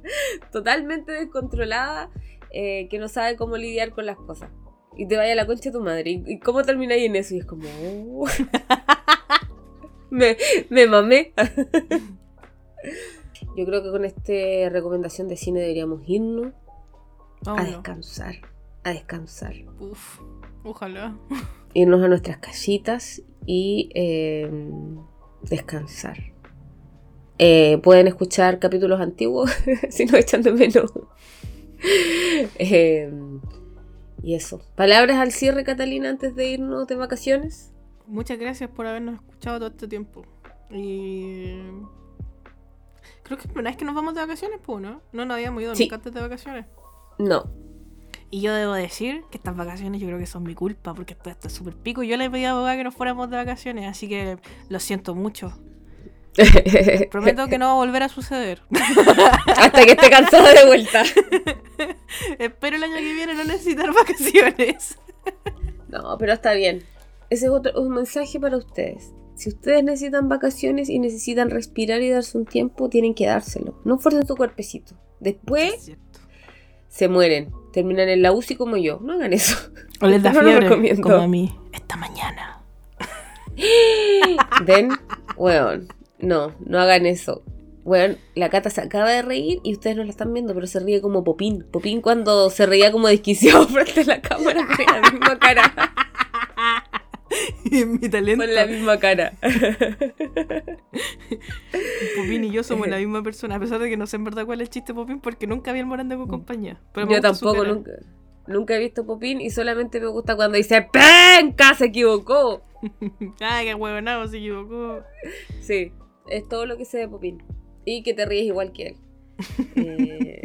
(laughs) totalmente descontrolada eh, que no sabe cómo lidiar con las cosas. Y te vaya a la concha de tu madre. ¿Y, cómo termináis en eso? Y es como... oh. (laughs) me, me mamé. (laughs) Yo creo que con esta recomendación de cine deberíamos irnos a descansar. A descansar. Uf, ojalá. Irnos a nuestras casitas y eh, descansar. Eh, pueden escuchar capítulos antiguos (laughs) si no echan de menos. Eh, y eso. Palabras al cierre, Catalina, antes de irnos de vacaciones. Muchas gracias por habernos escuchado todo este tiempo. Y. Creo que es la primera vez que nos vamos de vacaciones, pues, ¿no? No nos habíamos ido Sí. nunca antes de vacaciones. No. Y yo debo decir que estas vacaciones yo creo que son mi culpa, porque esto está súper pico. Yo le pedí a abogada que nos fuéramos de vacaciones, así que lo siento mucho. (laughs) Prometo que no va a volver a suceder. (laughs) Hasta que esté cansada de vuelta. (laughs) Espero el año que viene no necesitar vacaciones. No, pero está bien. Ese es otro un mensaje para ustedes. Si ustedes necesitan vacaciones y necesitan respirar y darse un tiempo, tienen que dárselo. No fuercen su cuerpecito. Es Después se mueren. Terminan en la UCI como yo. No hagan eso. O les da No fiebre, recomiendo. como a mí, esta mañana. (gasps) ¿Ven? Weón. No, no hagan eso. Weón, la Cata se acaba de reír y ustedes no la están viendo, pero se ríe como Popín. Popín cuando se reía como desquiciado (laughs) frente a la cámara con la misma cara. (laughs) mi talento. Con la misma cara. (laughs) Popín y yo somos la misma persona, a pesar de que no sé en verdad cuál es el chiste Popín, porque nunca vi el Morande con compañía. Pero me Yo tampoco, nunca. Nunca he visto Popín y solamente me gusta cuando dice ¡Penca! Se equivocó. Ay, qué huevonado, se equivocó. Sí, es todo lo que sé de Popín. Y que te ríes igual que él. (laughs) Eh,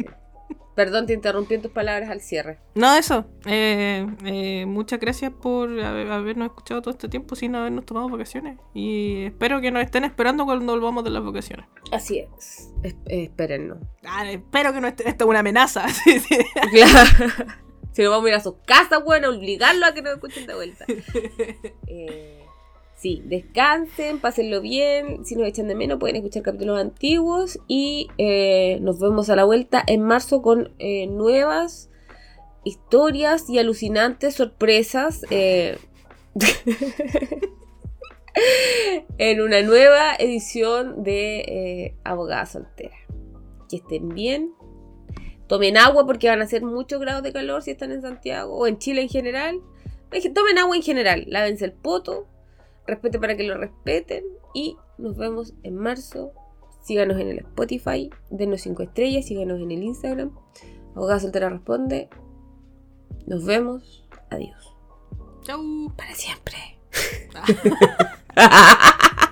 perdón, te interrumpí en tus palabras al cierre. No, eso. Eh, eh, muchas gracias por haber- habernos escuchado todo este tiempo sin habernos tomado vacaciones. Y espero que nos estén esperando cuando volvamos de las vacaciones. Así es. Es- eh, espérennos. Ah, espero que no estén. Esto es una amenaza. (laughs) Sí, sí. Claro. Si nos vamos a ir a sus casas, bueno, obligarlo a que nos escuchen de vuelta. Eh, (laughs) sí, descansen, pásenlo bien. Si nos echan de menos, pueden escuchar capítulos antiguos. Y eh, nos vemos a la vuelta en marzo con eh, nuevas historias y alucinantes sorpresas. eh, (laughs) en una nueva edición de Abogada Soltera. Que estén bien. Tomen agua porque van a hacer muchos grados de calor si están en Santiago o en Chile en general. Tomen agua en general. Lávense el poto. Respete para que lo respeten. Y nos vemos en marzo. Síganos en el Spotify. Denos 5 estrellas. Síganos en el Instagram. Abogada Soltera Responde. Nos vemos. Adiós. Chau. Para siempre. (laughs)